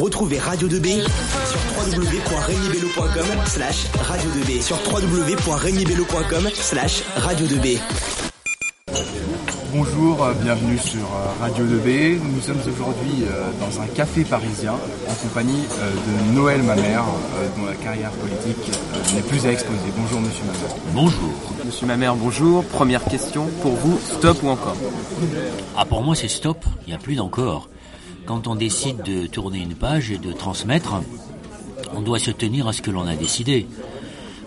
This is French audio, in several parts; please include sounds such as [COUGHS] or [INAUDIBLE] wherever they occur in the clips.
Retrouvez Radio 2B sur www.regnibello.com slash radio 2B sur www.regnibello.com slash radio 2B. Bonjour, euh, bienvenue sur euh, Radio 2B. Nous sommes aujourd'hui euh, dans un café parisien en compagnie de Noël Mamère, dont la carrière politique n'est plus à exposer. Bonjour Monsieur Mamère. Bonjour. Monsieur Mamère, bonjour. Première question, pour vous, stop ou encore? Ah pour moi c'est stop, il n'y a plus d'encore. Quand on décide de tourner une page et de transmettre, on doit se tenir à ce que l'on a décidé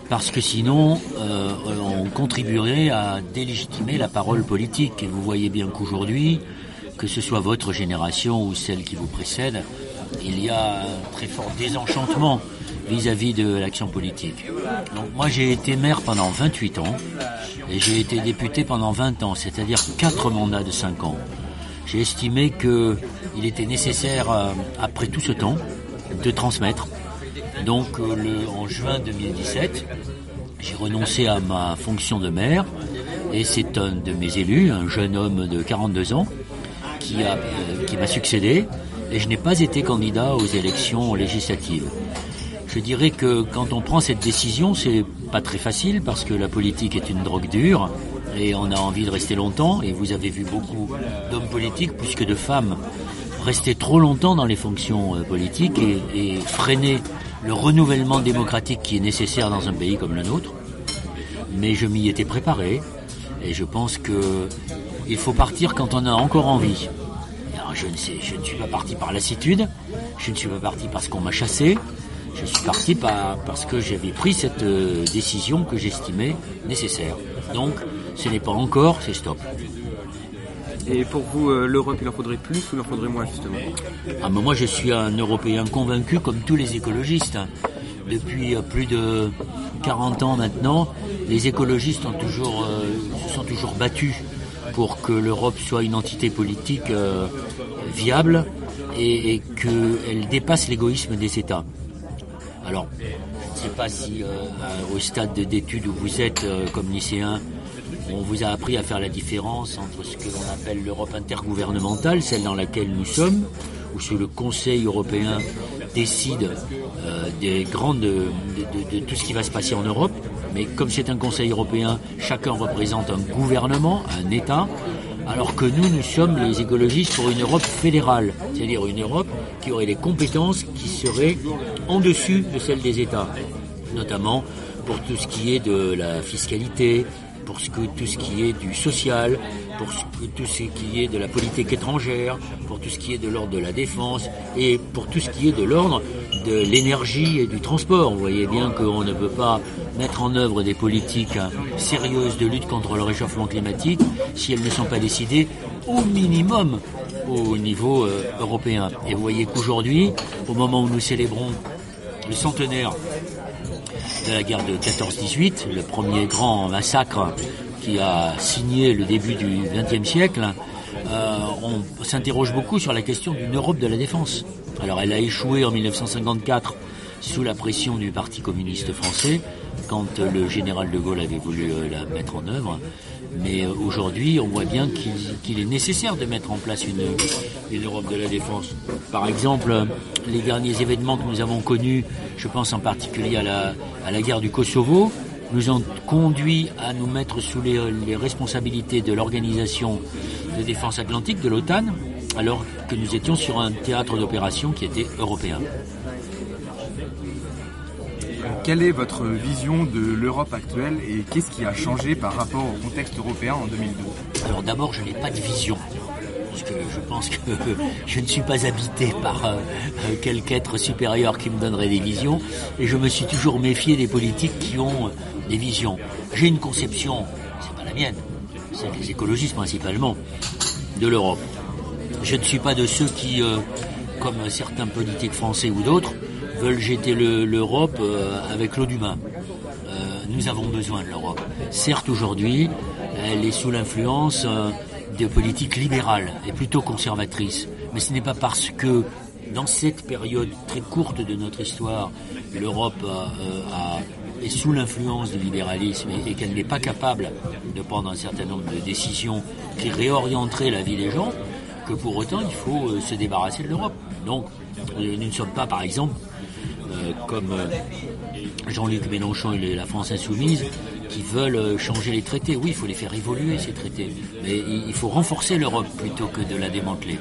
parce que sinon euh, on contribuerait à délégitimer la parole politique. Et vous voyez bien qu'aujourd'hui, que ce soit votre génération ou celle qui vous précède, il y a un très fort désenchantement vis-à-vis de l'action politique. Donc moi j'ai été maire pendant 28 ans et j'ai été député pendant 20 ans, c'est-à-dire 4 mandats de 5 ans. J'ai estimé qu'il était nécessaire, euh, après tout ce temps, de transmettre. Donc euh, le, en juin 2017, j'ai renoncé à ma fonction de maire. Et c'est un de mes élus, un jeune homme de 42 ans, qui euh, qui m'a succédé. Et je n'ai pas été candidat aux élections législatives. Je dirais que quand on prend cette décision, c'est pas très facile parce que la politique est une drogue dure et on a envie de rester longtemps et vous avez vu beaucoup d'hommes politiques plus que de femmes rester trop longtemps dans les fonctions euh, politiques et, freiner le renouvellement démocratique qui est nécessaire dans un pays comme le nôtre. Mais je m'y étais préparé et je pense que il faut partir quand on a encore envie. Alors je ne sais, je ne suis pas parti par lassitude, je ne suis pas parti parce qu'on m'a chassé, je suis parti par, parce que j'avais pris cette euh, décision que j'estimais nécessaire. Donc ce n'est pas encore, c'est stop. Et pour vous, euh, l'Europe, il en faudrait plus ou il en faudrait moins, justement ah, mais Moi, je suis un Européen convaincu, comme tous les écologistes. Depuis euh, plus de 40 ans maintenant, les écologistes ont toujours, euh, se sont toujours battus pour que l'Europe soit une entité politique euh, viable et, et qu'elle dépasse l'égoïsme des États. Alors, je ne sais pas si au stade d'études où vous êtes comme lycéen, on vous a appris à faire la différence entre ce que l'on appelle l'Europe intergouvernementale, celle dans laquelle nous sommes, où le Conseil européen décide euh, de, tout ce qui va se passer en Europe. Mais comme c'est un Conseil européen, chacun représente un gouvernement, un État, alors que nous, nous sommes les écologistes pour une Europe fédérale, c'est-à-dire une Europe qui aurait des compétences qui seraient en dessus de celles des États, notamment pour tout ce qui est de la fiscalité, pour ce que, tout ce qui est du social, pour ce que, tout ce qui est de la politique étrangère, pour tout ce qui est de l'ordre de la défense et pour tout ce qui est de l'ordre de l'énergie et du transport. Vous voyez bien qu'on ne peut pas mettre en œuvre des politiques sérieuses de lutte contre le réchauffement climatique si elles ne sont pas décidées au minimum au niveau euh, européen. Et vous voyez qu'aujourd'hui, au moment où nous célébrons le centenaire de la guerre de 14-18, le premier grand massacre qui a signé le début du XXe siècle, euh, on s'interroge beaucoup sur la question d'une Europe de la défense. Alors elle a échoué en 1954 sous la pression du Parti communiste français, quand le général de Gaulle avait voulu euh, la mettre en œuvre. Mais euh, aujourd'hui, on voit bien qu'il est nécessaire de mettre en place une, Europe de la défense. Par exemple, les derniers événements que nous avons connus, je pense en particulier à la, guerre du Kosovo, nous ont conduit à nous mettre sous les responsabilités de l'organisation de défense atlantique, de l'OTAN, alors que nous étions sur un théâtre d'opération qui était européen. Quelle est votre vision de l'Europe actuelle et qu'est-ce qui a changé par rapport au contexte européen en 2012 Alors d'abord, je n'ai pas de vision. Parce que je pense que [LAUGHS] je ne suis pas habité par euh, quelque être supérieur qui me donnerait des visions. Et je me suis toujours méfié des politiques qui ont des visions. J'ai une conception, c'est pas la mienne, c'est des écologistes principalement, de l'Europe. Je ne suis pas de ceux qui, euh, comme certains politiques français ou d'autres, veulent jeter l'Europe euh, avec l'eau du bain. Euh, nous avons besoin de l'Europe. Certes, aujourd'hui, elle est sous l'influence euh, de politiques libérales et plutôt conservatrices. Mais ce n'est pas parce que dans cette période très courte de notre histoire, l'Europe est sous l'influence du libéralisme et, et qu'elle n'est pas capable de prendre un certain nombre de décisions qui réorienteraient la vie des gens, que pour autant il faut se débarrasser de l'Europe. Donc Nous ne sommes pas, par exemple, comme Jean-Luc Mélenchon et la France insoumise, qui veulent changer les traités. Oui, il faut les faire évoluer, ces traités. Mais il faut renforcer l'Europe plutôt que de la démanteler.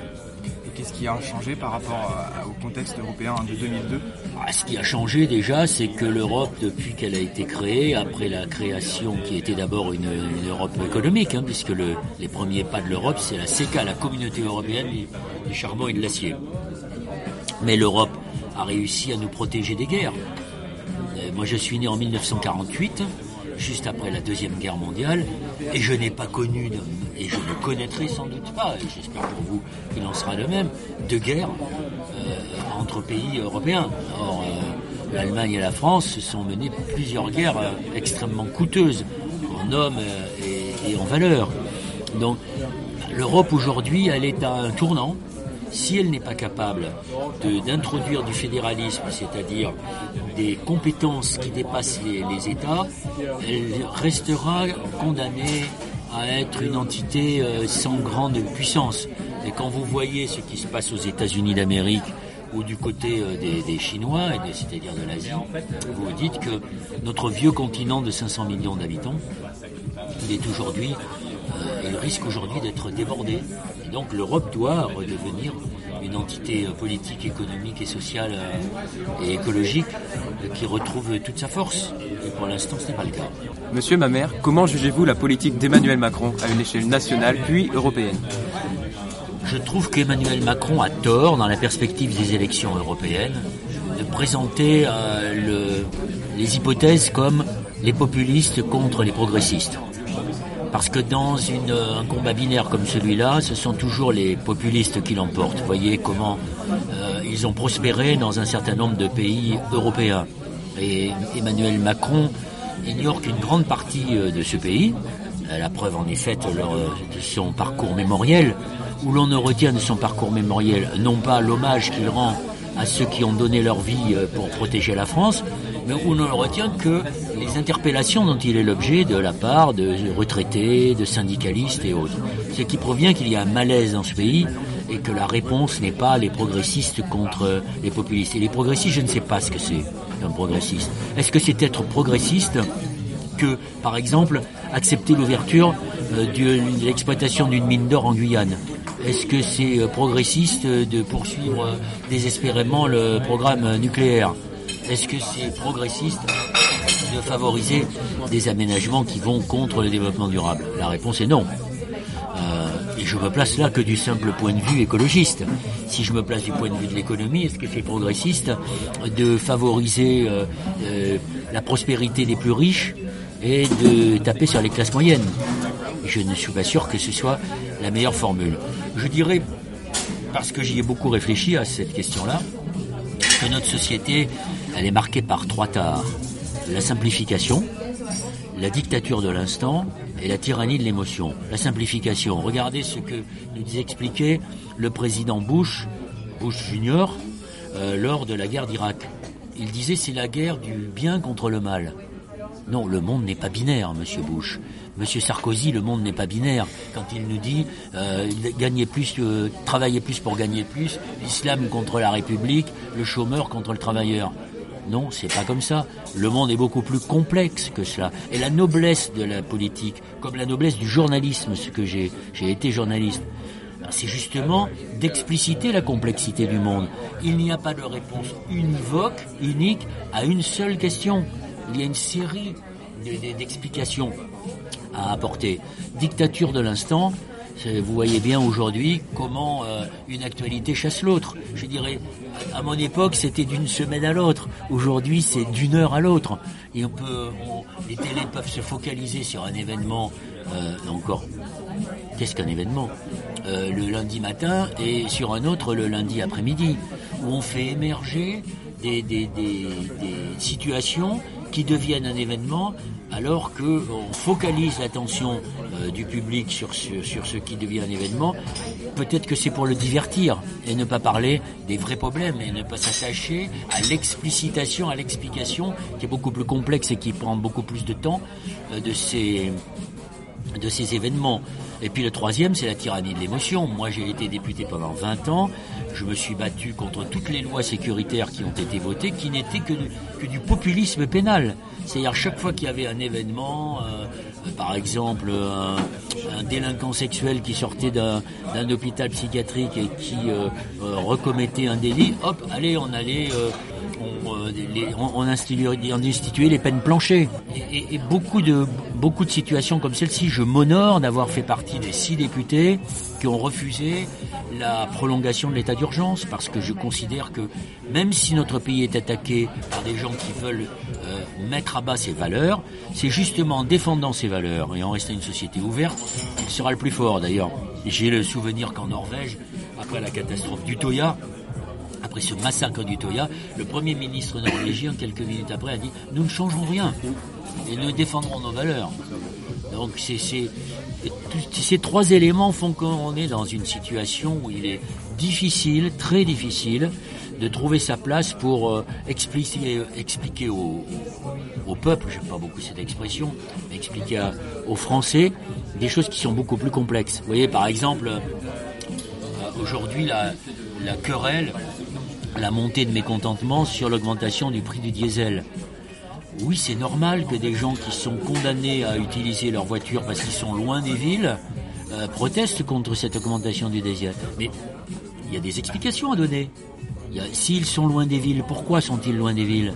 Qu'est-ce qui a changé par rapport au contexte européen de 2002 ah, Ce qui a changé déjà, c'est que l'Europe, depuis qu'elle a été créée, après la création qui était d'abord une, Europe économique, hein, puisque les premiers pas de l'Europe, c'est la CECA, la communauté européenne du charbon et de l'acier. Mais l'Europe a réussi à nous protéger des guerres. Euh, moi, je suis né en 1948 juste après la Deuxième Guerre mondiale, et je n'ai pas connu, et je ne connaîtrai sans doute pas, et j'espère pour vous qu'il en sera de même, de guerre euh, entre pays européens. Or, euh, l'Allemagne et la France se sont menées plusieurs guerres extrêmement coûteuses, en hommes et, et en valeurs. Donc, l'Europe aujourd'hui, elle est à un tournant, si elle n'est pas capable d'introduire du fédéralisme, c'est-à-dire des compétences qui dépassent les, États, elle restera condamnée à être une entité euh, sans grande puissance. Et quand vous voyez ce qui se passe aux États-Unis d'Amérique ou du côté euh, des, Chinois, c'est-à-dire de l'Asie, vous vous dites que notre vieux continent de 500 millions d'habitants, il est aujourd'hui euh, il risque aujourd'hui d'être débordé. Donc l'Europe doit redevenir une entité euh, politique, économique et sociale euh, et écologique qui retrouve toute sa force. Et pour l'instant, ce n'est pas le cas. Monsieur Mamère, comment jugez-vous la politique d'Emmanuel Macron à une échelle nationale puis européenne? Je trouve qu'Emmanuel Macron a tort, dans la perspective des élections européennes, de présenter les hypothèses comme les populistes contre les progressistes. Parce que dans une, un combat binaire comme celui-là, ce sont toujours les populistes qui l'emportent. Voyez comment euh, ils ont prospéré dans un certain nombre de pays européens. Et Emmanuel Macron ignore qu'une grande partie euh, de ce pays, euh, la preuve en est faite de son parcours mémoriel, où l'on ne retient de son parcours mémoriel non pas l'hommage qu'il rend à ceux qui ont donné leur vie pour protéger la France, mais l'on ne retient que les interpellations dont il est l'objet de la part de retraités, de syndicalistes et autres. Ce qui provient qu'il y a un malaise dans ce pays et que la réponse n'est pas les progressistes contre les populistes. Et les progressistes, je ne sais pas ce que c'est un progressiste. Est-ce que c'est être progressiste que, par exemple, accepter l'ouverture euh, de l'exploitation d'une mine d'or en Guyane? Est-ce que c'est euh, progressiste de poursuivre euh, désespérément le programme nucléaire? Est-ce que c'est progressiste de favoriser des aménagements qui vont contre le développement durable? La réponse est non. Euh, et je me place là que du simple point de vue écologiste. Si je me place du point de vue de l'économie, est-ce que c'est progressiste de favoriser euh, euh, la prospérité des plus riches et de taper sur les classes moyennes? Je ne suis pas sûr que ce soit la meilleure formule. Je dirais, parce que j'y ai beaucoup réfléchi à cette question-là, que notre société, elle est marquée par trois tares la simplification, la dictature de l'instant et la tyrannie de l'émotion. La simplification, regardez ce que nous expliquait le président Bush, Bush Junior, euh, lors de la guerre d'Irak. Il disait c'est la guerre du bien contre le mal. Non, le monde n'est pas binaire, Monsieur Bush. Monsieur Sarkozy, le monde n'est pas binaire. Quand il nous dit euh, gagner plus, euh, travailler plus pour gagner plus, l'islam contre la République, le chômeur contre le travailleur. Non, c'est pas comme ça. Le monde est beaucoup plus complexe que cela. Et la noblesse de la politique, comme la noblesse du journalisme, ce que j'ai, j'ai été journaliste, ben, c'est justement d'expliciter la complexité du monde. Il n'y a pas de réponse univoque, unique, à une seule question. Il y a une série d'explications à apporter. Dictature de l'instant, vous voyez bien aujourd'hui comment euh, une actualité chasse l'autre. Je dirais, à mon époque, c'était d'une semaine à l'autre. Aujourd'hui, c'est d'une heure à l'autre. Et on peut, les télés peuvent se focaliser sur un événement. Euh, encore, qu'est-ce qu'un événement euh, Le lundi matin et sur un autre le lundi après-midi, où on fait émerger des situations qui deviennent un événement alors qu'on focalise l'attention euh, du public sur ce, qui devient un événement, peut-être que c'est pour le divertir et ne pas parler des vrais problèmes et ne pas s'attacher à l'explicitation, à l'explication qui est beaucoup plus complexe et qui prend beaucoup plus de temps euh, de ces de ces événements. Et puis le troisième, c'est la tyrannie de l'émotion. Moi, j'ai été député pendant 20 ans. Je me suis battu contre toutes les lois sécuritaires qui ont été votées, qui n'étaient que, du- populisme pénal. C'est-à-dire chaque fois qu'il y avait un événement, euh, par exemple un, un délinquant sexuel qui sortait d'un hôpital psychiatrique et qui euh, euh, recommettait un délit, hop, allez, on allait, euh, on, euh, les- on, instituait, les peines planchées. Et, et- et beaucoup de beaucoup de situations comme celle-ci, je m'honore d'avoir fait partie des six députés qui ont refusé la prolongation de l'état d'urgence parce que je considère que même si notre pays est attaqué par des gens qui veulent euh, mettre à bas ses valeurs, c'est justement en défendant ces valeurs et en restant une société ouverte qu'il sera le plus fort. D'ailleurs, j'ai le souvenir qu'en Norvège, après la catastrophe du Toya, après ce massacre du Toya, le Premier ministre norvégien, quelques minutes après, a dit « Nous ne changerons rien et nous défendrons nos valeurs ». Donc ces trois éléments font qu'on est dans une situation où il est difficile, très difficile, de trouver sa place pour euh, expliquer, au, au peuple, j'aime pas beaucoup cette expression, expliquer aux Français des choses qui sont beaucoup plus complexes. Vous voyez, par exemple, euh, aujourd'hui, la querelle, la montée de mécontentement sur l'augmentation du prix du diesel. Oui, c'est normal que des gens qui sont condamnés à utiliser leur voiture parce qu'ils sont loin des villes euh, protestent contre cette augmentation du diesel. Mais il y a des explications à donner. S'ils sont loin des villes, pourquoi sont-ils loin des villes?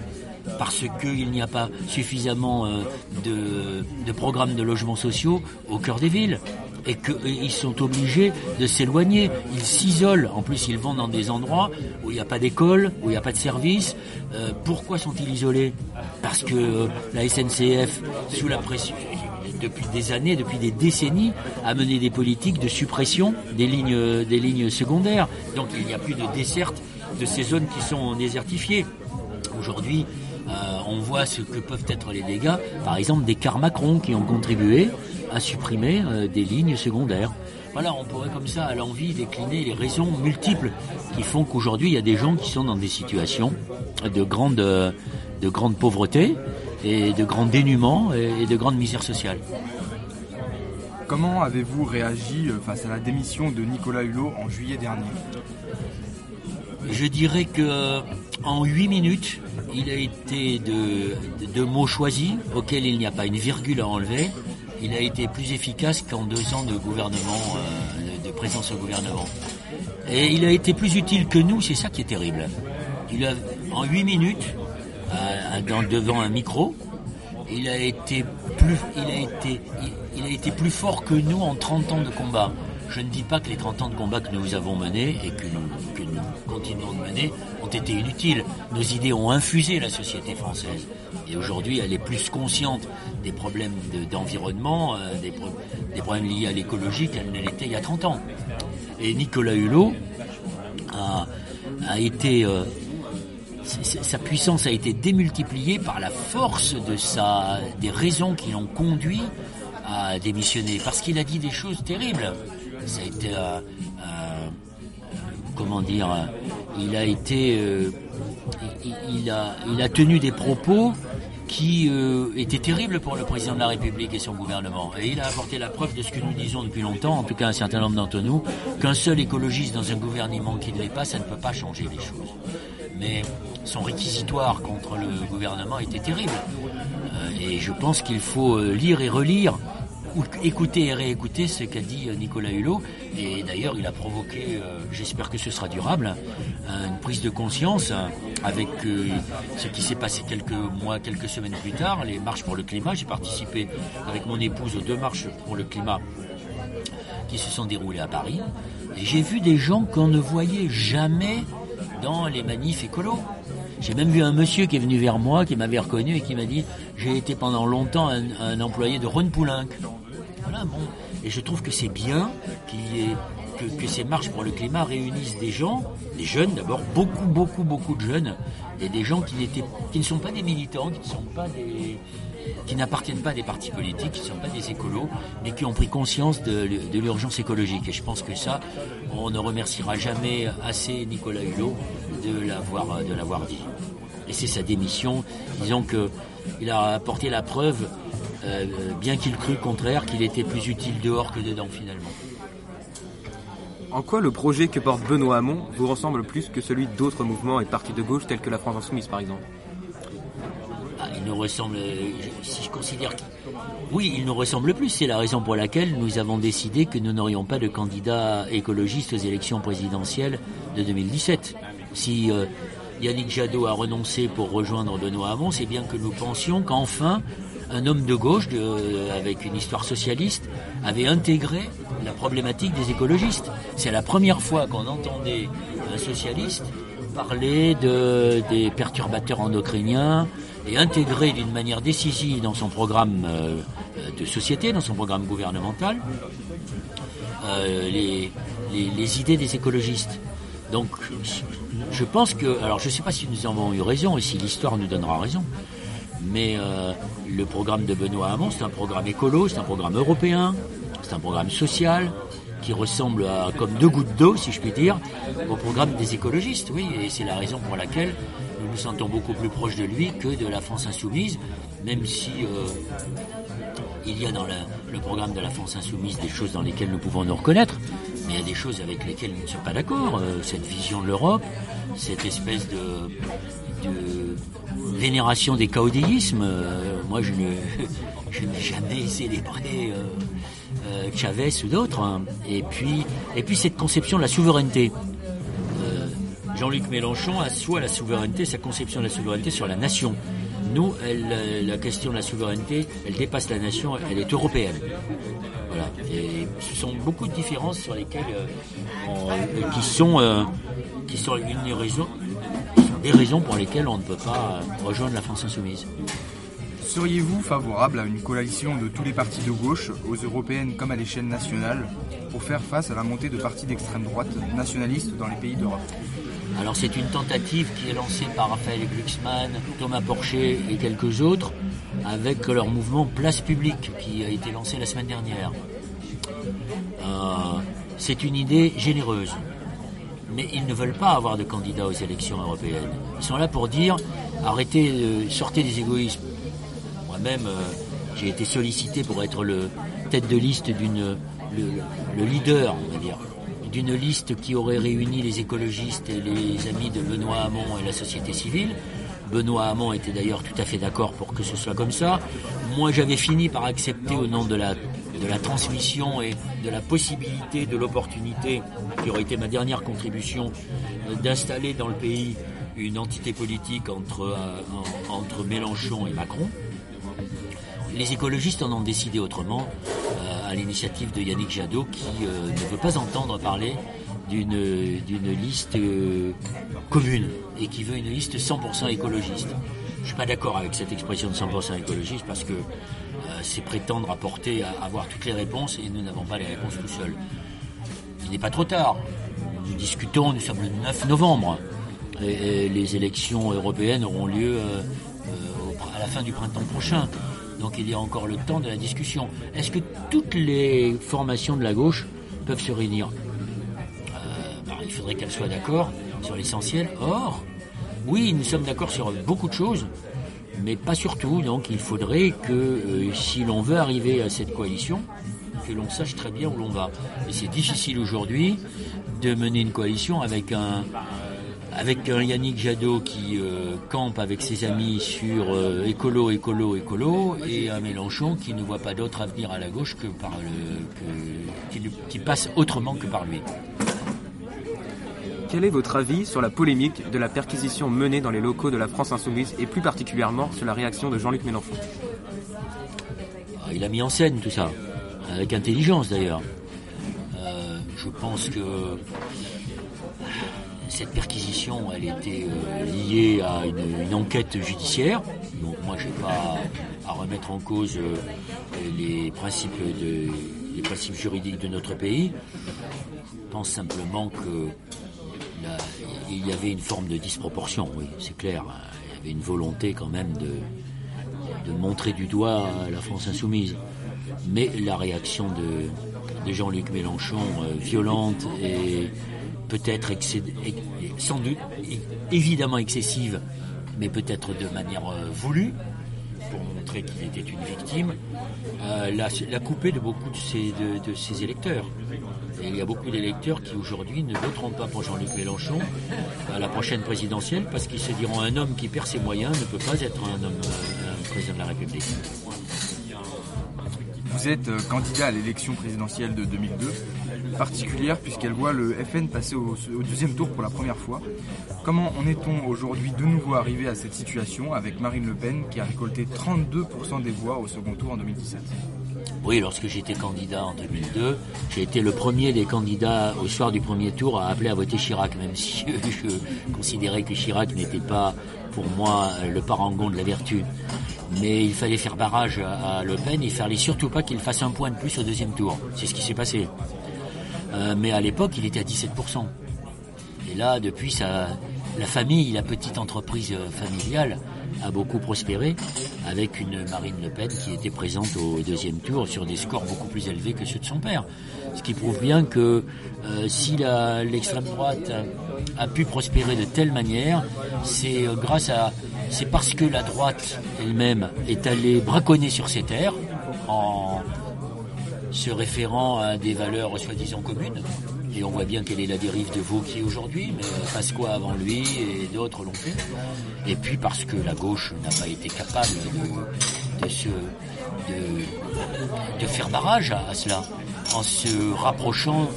Parce qu'il n'y a pas suffisamment euh, de programmes de logements sociaux au cœur des villes et qu'ils sont obligés de s'éloigner. Ils s'isolent. En plus, ils vont dans des endroits où il n'y a pas d'école, où il n'y a pas de service. Euh, pourquoi sont-ils isolés? Parce que euh, la SNCF, sous la pression, depuis des années, depuis des décennies, a mené des politiques de suppression des lignes, lignes secondaires. Donc il n'y a plus de desserte de ces zones qui sont désertifiées. Aujourd'hui, euh, on voit ce que peuvent être les dégâts, par exemple des cars Macron qui ont contribué à supprimer euh, des lignes secondaires. Voilà, on pourrait comme ça à l'envie décliner les raisons multiples qui font qu'aujourd'hui il y a des gens qui sont dans des situations de grande, euh, de grande pauvreté et de grand dénuement et de grande misère sociale. Comment avez-vous réagi euh, face à la démission de Nicolas Hulot en juillet dernier? Je dirais que en huit minutes, il a été de, de, de mots choisis auxquels il n'y a pas une virgule à enlever. Il a été plus efficace qu'en deux ans de gouvernement, euh, de, présence au gouvernement. Et il a été plus utile que nous, c'est ça qui est terrible. Il a, en huit minutes, devant un micro, il a été plus, il a été, il, il a été plus fort que nous en 30 ans de combat. Je ne dis pas que les 30 ans de combat que nous avons menés et que nous, que nous continuons de mener ont été inutiles. Nos idées ont infusé la société française. Et aujourd'hui, elle est plus consciente des problèmes de- d'environnement, euh, des, pro- des problèmes liés à l'écologie qu'elle ne l'était il y a 30 ans. Et Nicolas Hulot a, été... euh, sa puissance a été démultipliée par la force de sa, des raisons qui l'ont conduit à démissionner. Parce qu'il a dit des choses terribles. Ça a été, euh, comment dire, il a été, il, a, tenu des propos qui euh, étaient terribles pour le président de la République et son gouvernement. Et il a apporté la preuve de ce que nous disons depuis longtemps, en tout cas un certain nombre d'entre nous, qu'un seul écologiste dans un gouvernement qui ne l'est pas, ça ne peut pas changer les choses. Mais son réquisitoire contre le gouvernement était terrible. Euh, et je pense qu'il faut euh, lire et relire ou écouter et réécouter ce qu'a dit euh, Nicolas Hulot. Et d'ailleurs, il a provoqué, j'espère que ce sera durable, une prise de conscience avec euh, ce qui s'est passé quelques mois, quelques semaines plus tard, les marches pour le climat. J'ai participé avec mon épouse aux deux marches pour le climat qui se sont déroulées à Paris. Et j'ai vu des gens qu'on ne voyait jamais dans les manifs écolos. J'ai même vu un monsieur qui est venu vers moi, qui m'avait reconnu et qui m'a dit j'ai été pendant longtemps un, un employé de Ron Poulenc. Voilà, bon. Et je trouve que c'est bien qu'il y ait que, que ces marches pour le climat réunissent des gens, des jeunes d'abord, beaucoup, beaucoup, beaucoup de jeunes, et des gens qui, n'étaient, qui ne sont pas des militants, qui ne sont pas des, qui n'appartiennent pas à des partis politiques, qui ne sont pas des écolos, mais qui ont pris conscience de, l'urgence écologique. Et je pense que ça, on ne remerciera jamais assez Nicolas Hulot de l'avoir, de l'avoir dit. Et c'est sa démission. Disons que il a apporté la preuve, euh, bien qu'il crût contraire, qu'il était plus utile dehors que dedans finalement. En quoi le projet que porte Benoît Hamon vous ressemble plus que celui d'autres mouvements et partis de gauche tels que la France Insoumise par exemple? Ah, Il nous ressemble, si je considère. Oui, il nous ressemble plus, c'est la raison pour laquelle nous avons décidé que nous n'aurions pas de candidat écologiste aux élections présidentielles de 2017. Si euh, Yannick Jadot a renoncé pour rejoindre Benoît Hamon, c'est bien que nous pensions qu'enfin un homme de gauche avec une histoire socialiste avait intégré la problématique des écologistes. C'est la première fois qu'on entendait un socialiste parler de, des perturbateurs endocriniens et intégrer d'une manière décisive dans son programme euh, de société, dans son programme gouvernemental, euh, les, les, idées des écologistes. Donc, je pense que, alors je ne sais pas si nous avons eu raison et si l'histoire nous donnera raison, mais euh, le programme de Benoît Hamon, c'est un programme écolo, c'est un programme européen, c'est un programme social qui ressemble à comme deux gouttes d'eau, si je puis dire, au programme des écologistes, oui, et c'est la raison pour laquelle nous nous sentons beaucoup plus proches de lui que de la France insoumise, même si euh, il y a dans le programme de la France insoumise des choses dans lesquelles nous pouvons nous reconnaître, mais il y a des choses avec lesquelles nous ne sommes pas d'accord. Euh, cette vision de l'Europe, cette espèce de, de vénération des caudillismes. Euh, moi, je ne, [LAUGHS] je n'ai jamais célébré euh, euh, Chavez ou d'autres. Hein. Et puis, et puis cette conception de la souveraineté. Jean-Luc Mélenchon a soit la souveraineté, sa conception de la souveraineté sur la nation. Nous, la question de la souveraineté, elle dépasse la nation, elle est européenne. Voilà. Et ce sont beaucoup de différences sur lesquelles, qui sont, qui sont une raison, des raisons pour lesquelles on ne peut pas rejoindre la France insoumise. Seriez-vous favorable à une coalition de tous les partis de gauche, aux européennes comme à l'échelle nationale, pour faire face à la montée de partis d'extrême droite nationalistes dans les pays d'Europe? Alors c'est une tentative qui est lancée par Raphaël Glucksmann, Thomas Porcher et quelques autres, avec leur mouvement Place Publique qui a été lancé la semaine dernière. Euh, c'est une idée généreuse mais ils ne veulent pas avoir de candidats aux élections européennes. Ils sont là pour dire arrêtez, euh, sortez des égoïsmes. Moi-même, euh, j'ai été sollicité pour être le tête de liste d'une, le, leader, on va dire, d'une liste qui aurait réuni les écologistes et les amis de Benoît Hamon et la société civile. Benoît Hamon était d'ailleurs tout à fait d'accord pour que ce soit comme ça. Moi, j'avais fini par accepter au nom de la de la transmission et de la possibilité, de l'opportunité, qui aurait été ma dernière contribution, euh, d'installer dans le pays une entité politique entre, euh, entre Mélenchon et Macron. Les écologistes en ont décidé autrement, euh, à l'initiative de Yannick Jadot, qui ne veut pas entendre parler d'une liste commune et qui veut une liste 100% écologiste. Je ne suis pas d'accord avec cette expression de 100% écologiste parce que c'est prétendre apporter, avoir toutes les réponses et nous n'avons pas les réponses tout seuls. Il n'est pas trop tard. Nous discutons, nous sommes le 9 novembre. Et, les élections européennes auront lieu euh, euh, à la fin du printemps prochain. Donc il y a encore le temps de la discussion. Est-ce que toutes les formations de la gauche peuvent se réunir? Bah, Il faudrait qu'elles soient d'accord sur l'essentiel. Or, oui, nous sommes d'accord sur beaucoup de choses, mais pas surtout. Donc il faudrait que euh, si l'on veut arriver à cette coalition, que l'on sache très bien où l'on va. Et c'est difficile aujourd'hui de mener une coalition avec un avec un Yannick Jadot qui euh, campe avec ses amis sur euh, écolo, écolo, écolo, et un Mélenchon qui ne voit pas d'autre avenir à la gauche que par le que, qui passe autrement que par lui. Quel est votre avis sur la polémique de la perquisition menée dans les locaux de la France Insoumise et plus particulièrement sur la réaction de Jean-Luc Mélenchon? Ah, Il a mis en scène tout ça, avec intelligence d'ailleurs. Euh, je pense que cette perquisition, elle était euh, liée à une, enquête judiciaire. Donc moi, je n'ai pas à remettre en cause euh, les principes les principes juridiques de notre pays. Je pense simplement que il y avait une forme de disproportion, oui, c'est clair. Il y avait une volonté quand même de, montrer du doigt la France insoumise. Mais la réaction de, Jean-Luc Mélenchon, euh, violente et peut-être sans doute évidemment excessive, mais peut-être de manière euh, voulue, pour montrer qu'il était une victime, euh, l'a, coupé de beaucoup de ses, électeurs. Et il y a beaucoup d'électeurs qui aujourd'hui ne voteront pas pour Jean-Luc Mélenchon à la prochaine présidentielle parce qu'ils se diront un homme qui perd ses moyens ne peut pas être un homme un président de la République. Vous êtes euh, candidat à l'élection présidentielle de 2002, particulière puisqu'elle voit le FN passer au, deuxième tour pour la première fois. Comment en est-on aujourd'hui de nouveau arrivé à cette situation avec Marine Le Pen qui a récolté 32% des voix au second tour en 2017 oui, lorsque j'étais candidat en 2002, j'ai été le premier des candidats au soir du premier tour à appeler à voter Chirac, même si [LAUGHS] je considérais que Chirac n'était pas pour moi le parangon de la vertu mais il fallait faire barrage à Le Pen, il fallait surtout pas qu'il fasse un point de plus au deuxième tour. C'est ce qui s'est passé. Euh, mais à l'époque, il était à 17%. Et là, depuis, la famille, la petite entreprise familiale a beaucoup prospéré avec une Marine Le Pen qui était présente au deuxième tour sur des scores beaucoup plus élevés que ceux de son père. Ce qui prouve bien que euh, si l'extrême droite a pu prospérer de telle manière, c'est euh, grâce à c'est parce que la droite elle-même est allée braconner sur ses terres en se référant à des valeurs soi-disant communes. Et on voit bien quelle est la dérive de Vauquier aujourd'hui, mais Pasqua avant lui et d'autres l'ont fait. Et puis parce que la gauche n'a pas été capable de, faire barrage à, cela, en se rapprochant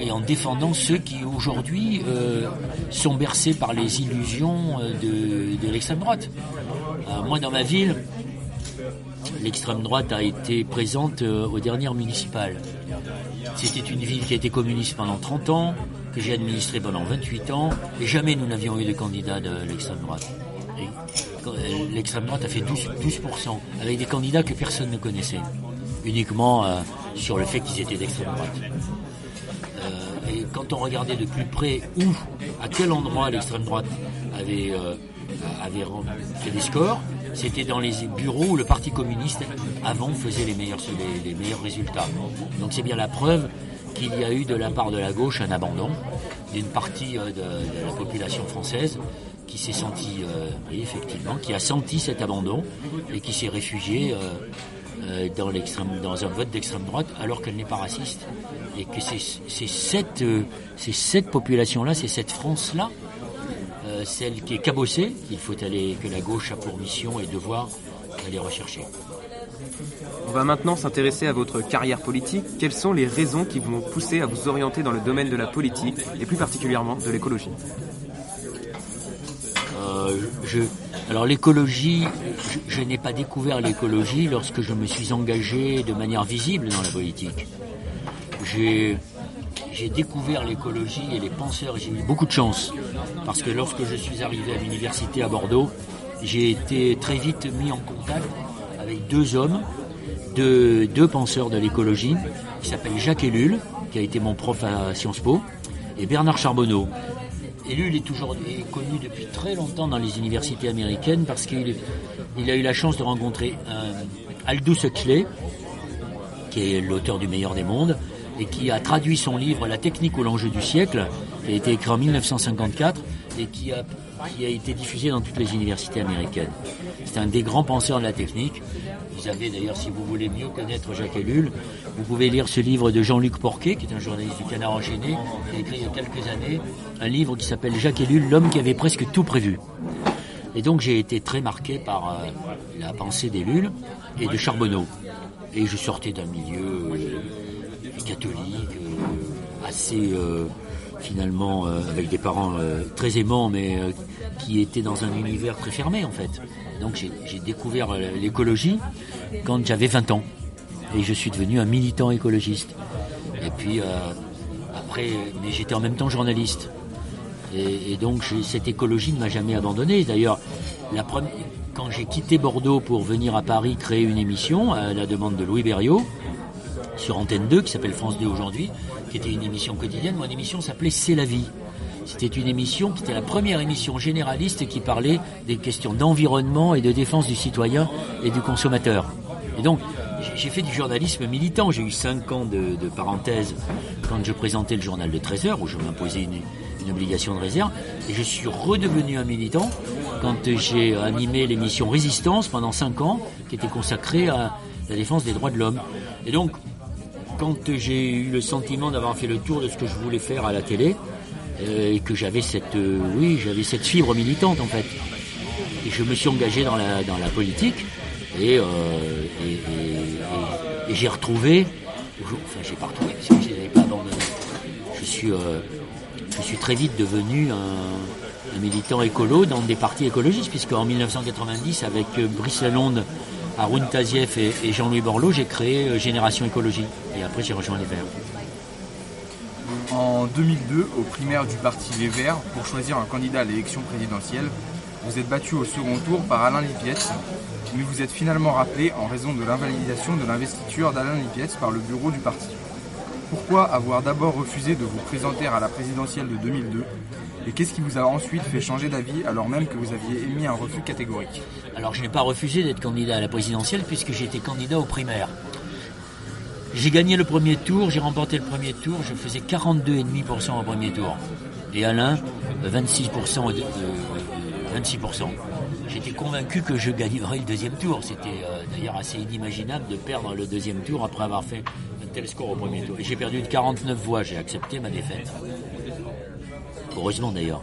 et en défendant ceux qui aujourd'hui euh, sont bercés par les illusions euh, de, l'extrême droite. Euh, moi, dans ma ville, l'extrême droite a été présente aux dernières municipales. C'était une ville qui a été communiste pendant 30 ans, que j'ai administrée pendant 28 ans, et jamais nous n'avions eu de candidat de l'extrême droite. L'extrême droite a fait 12%, 12%, avec des candidats que personne ne connaissait, uniquement sur le fait qu'ils étaient d'extrême droite. Et quand on regardait de plus près où, à quel endroit l'extrême droite avait, euh, avait fait des scores, c'était dans les bureaux où le Parti communiste avant faisait les meilleurs, les, meilleurs résultats. Donc c'est bien la preuve qu'il y a eu de la part de la gauche un abandon d'une partie euh, de, la population française qui s'est senti, euh, oui, effectivement, qui a senti cet abandon et qui s'est réfugié euh, dans, dans un vote d'extrême droite alors qu'elle n'est pas raciste. Et que c'est cette, cette population-là, c'est cette France-là, celle qui est cabossée, qu'il faut aller, que la gauche a pour mission et devoir aller rechercher. On va maintenant s'intéresser à votre carrière politique. Quelles sont les raisons qui vous ont poussé à vous orienter dans le domaine de la politique et plus particulièrement de l'écologie? Je, alors l'écologie, je, n'ai pas découvert l'écologie lorsque je me suis engagé de manière visible dans la politique. J'ai découvert l'écologie et les penseurs, j'ai eu beaucoup de chance, parce que lorsque je suis arrivé à l'université à Bordeaux, j'ai été très vite mis en contact avec deux hommes, deux, deux penseurs de l'écologie, qui s'appellent Jacques Ellul, qui a été mon prof à Sciences Po, et Bernard Charbonneau, il est toujours connu depuis très longtemps dans les universités américaines parce qu'il il a eu la chance de rencontrer Aldous Huxley, qui est l'auteur du meilleur des mondes, et qui a traduit son livre La technique ou l'enjeu du siècle, qui a été écrit en 1954 et qui a, été diffusé dans toutes les universités américaines. C'est un des grands penseurs de la technique. Vous avez d'ailleurs, si vous voulez mieux connaître Jacques Ellul, vous pouvez lire ce livre de Jean-Luc Porquet, qui est un journaliste du Canard enchaîné, qui a écrit il y a quelques années un livre qui s'appelle Jacques Ellul, l'homme qui avait presque tout prévu. Et donc j'ai été très marqué par euh, la pensée d'Ellul et de Charbonneau. Et je sortais d'un milieu euh, catholique, euh, assez finalement avec des parents très aimants, mais qui étaient dans un univers très fermé en fait. Donc j'ai découvert l'écologie quand j'avais 20 ans et je suis devenu un militant écologiste. Et puis euh, après, mais j'étais en même temps journaliste. Et, donc cette écologie ne m'a jamais abandonné. D'ailleurs, quand j'ai quitté Bordeaux pour venir à Paris créer une émission à la demande de Louis Berriot sur Antenne 2 qui s'appelle France 2 aujourd'hui, qui était une émission quotidienne, mon émission s'appelait C'est la vie. C'était une émission qui était la première émission généraliste qui parlait des questions d'environnement et de défense du citoyen et du consommateur. Et donc, j'ai fait du journalisme militant. J'ai eu cinq ans de, parenthèse quand je présentais le journal de 13 heures, où je m'imposais une, obligation de réserve. Et je suis redevenu un militant quand j'ai animé l'émission Résistance pendant 5 ans, qui était consacrée à la défense des droits de l'homme. Et donc, quand j'ai eu le sentiment d'avoir fait le tour de ce que je voulais faire à la télé, euh, et que j'avais cette, euh, oui, j'avais cette fibre militante en fait, et je me suis engagé dans la, dans la politique, et, euh, j'ai retrouvé, enfin j'ai pas retrouvé, parce que je les avais pas abandonnés. Je suis, je suis très vite devenu un, militant écolo dans des partis écologistes, puisque en 1990, avec Brice Lalonde, Arun Tazieff et, et Jean-Louis Borloo, j'ai créé euh, Génération Écologie. Et après, j'ai rejoint les Verts. En 2002, aux primaires du parti Les Verts, pour choisir un candidat à l'élection présidentielle, vous êtes battu au second tour par Alain Lipietz, mais vous êtes finalement rappelé en raison de l'invalidation de l'investiture d'Alain Lipietz par le bureau du parti. Pourquoi avoir d'abord refusé de vous présenter à la présidentielle de 2002 Et qu'est-ce qui vous a ensuite fait changer d'avis alors même que vous aviez émis un refus catégorique Alors, je n'ai pas refusé d'être candidat à la présidentielle, puisque été candidat aux primaires. J'ai gagné le premier tour, j'ai remporté le premier tour, je faisais 42,5% au premier tour. Et Alain, euh, 26%. au deux- euh, 26%. J'étais convaincu que je gagnerais le deuxième tour. C'était euh, d'ailleurs assez inimaginable de perdre le deuxième tour après avoir fait tel score au premier tour. Et j'ai perdu de 49 voix, j'ai accepté ma défaite. Heureusement d'ailleurs.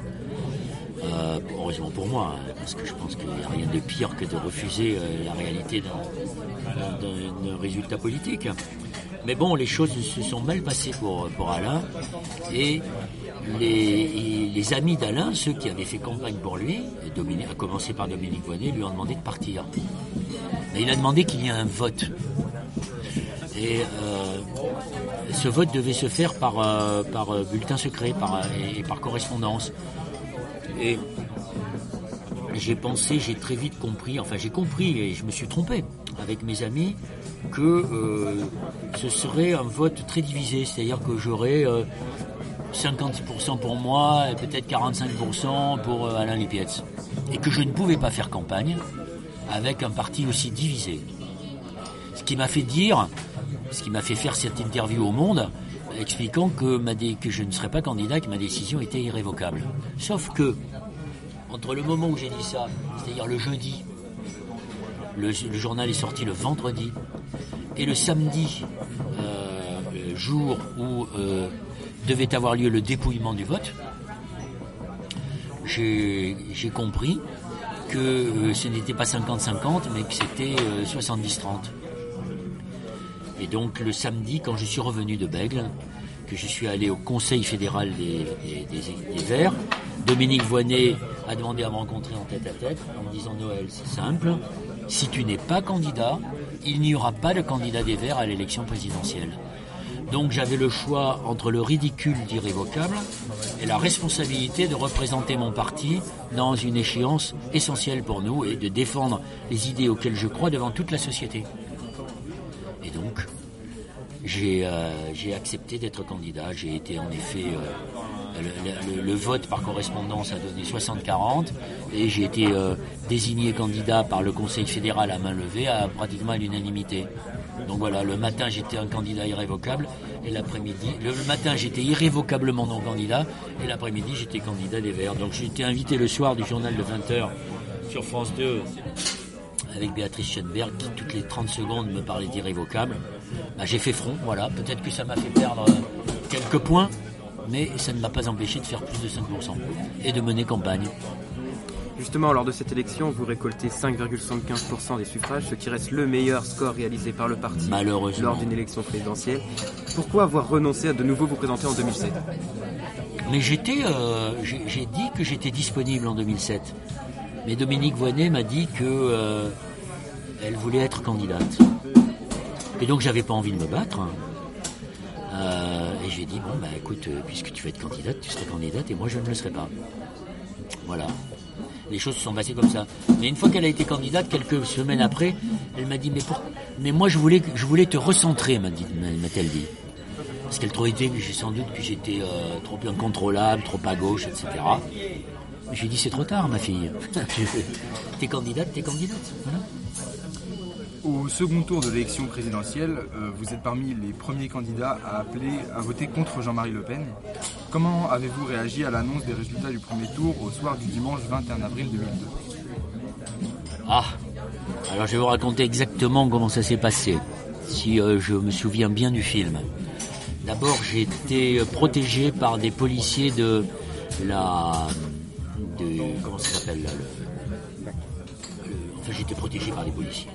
Euh, heureusement pour moi, hein, parce que je pense qu'il n'y a rien de pire que de refuser euh, la réalité d'un- résultat politique. Mais bon, les choses se sont mal passées pour, pour Alain, et les, amis d'Alain, ceux qui avaient fait campagne pour lui, à commencer par Dominique Voynet, lui ont demandé de partir. Mais il a demandé qu'il y ait un vote. Et euh, ce vote devait se faire par, euh, par euh, bulletin secret et, par correspondance. Et j'ai pensé, j'ai très vite compris, enfin j'ai compris et je me suis trompé avec mes amis que ce serait un vote très divisé, c'est-à-dire que j'aurais euh, 50% pour moi et peut-être 45% pour Alain Lipietz. Et que je ne pouvais pas faire campagne avec un parti aussi divisé. Ce qui m'a fait dire, ce qui m'a fait faire cette interview au Monde, expliquant que, je ne serais pas candidat, que ma décision était irrévocable. Sauf que, entre le moment où j'ai dit ça, c'est-à-dire le jeudi, le, journal est sorti le vendredi, et le samedi, euh, jour où euh, devait avoir lieu le dépouillement du vote, j'ai compris que euh, ce n'était pas 50-50, mais que c'était euh, 70-30. Et donc le samedi, quand je suis revenu de Bègle, que je suis allé au Conseil fédéral des, Verts, Dominique Voynet a demandé à me rencontrer en tête à tête en me disant Noël, c'est simple, si tu n'es pas candidat, il n'y aura pas de candidat des Verts à l'élection présidentielle. Donc j'avais le choix entre le ridicule d'irrévocable et la responsabilité de représenter mon parti dans une échéance essentielle pour nous et de défendre les idées auxquelles je crois devant toute la société. Euh, j'ai accepté d'être candidat. J'ai été en effet. euh, le, vote par correspondance a donné 60-40 et j'ai été euh, désigné candidat par le Conseil fédéral à main levée à pratiquement à l'unanimité. Donc voilà, le matin j'étais un candidat irrévocable et l'après-midi, le matin j'étais irrévocablement non candidat et l'après-midi j'étais candidat des Verts. Donc j'ai été invité le soir du journal de 20h sur France 2 avec Béatrice Schoenberg qui toutes les 30 secondes me parlait d'irrévocable. Bah, j'ai fait front, voilà. Peut-être que ça m'a fait perdre euh, quelques points, mais ça ne m'a pas empêché de faire plus de 5% et de mener campagne. Justement, lors de cette élection, vous récoltez 5,75% des suffrages, ce qui reste le meilleur score réalisé par le parti Malheureusement. lors d'une élection présidentielle. Pourquoi avoir renoncé à de nouveau vous présenter en 2007 Mais j'étais, euh, j'ai j'ai dit que j'étais disponible en 2007. Mais Dominique Voynet m'a dit que euh, elle voulait être candidate. Et donc j'avais pas envie de me battre. Euh, et j'ai dit bon bah écoute, euh, puisque tu veux être candidate, tu seras candidate et moi je ne le serai pas. Voilà. Les choses se sont passées comme ça. Mais une fois qu'elle a été candidate, quelques semaines après, elle m'a dit mais pour... mais moi je voulais je voulais te recentrer, m'a-t-elle dit. Parce qu'elle trouvait que j'ai sans doute que j'étais euh, trop incontrôlable, trop à gauche, etc. J'ai dit c'est trop tard, ma fille. [LAUGHS] t'es candidate, t'es candidate. Voilà. Au second tour de l'élection présidentielle, euh, vous êtes parmi les premiers candidats à appeler à voter contre Jean-Marie Le Pen. Comment avez-vous réagi à l'annonce des résultats du premier tour au soir du dimanche 21 avril 2002 Ah, alors je vais vous raconter exactement comment ça s'est passé, si euh, je me souviens bien du film. D'abord, j'ai été protégé par des policiers de la... Comment ça s'appelle là Enfin, j'étais protégé par les policiers.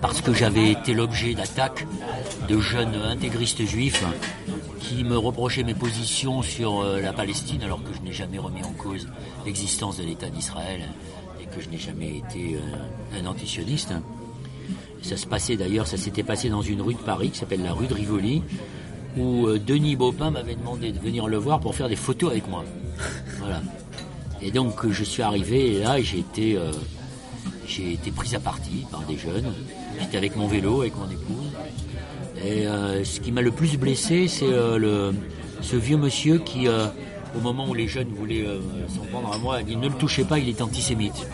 Parce que j'avais été l'objet d'attaques de jeunes intégristes juifs qui me reprochaient mes positions sur euh, la Palestine alors que je n'ai jamais remis en cause l'existence de l'État d'Israël et que je n'ai jamais été euh, un antisioniste. Ça se passait d'ailleurs, ça s'était passé dans une rue de Paris qui s'appelle la rue de Rivoli, où euh, Denis Baupin m'avait demandé de venir le voir pour faire des photos avec moi. Voilà. Et donc je suis arrivé et là j'ai été, j'ai été pris à partie par des jeunes. J'étais avec mon vélo, avec mon épouse. Et euh, ce qui m'a le plus blessé, c'est euh, ce vieux monsieur qui, euh, au moment où les jeunes voulaient s'en prendre à moi, a dit ne le touchez pas, il est antisémite.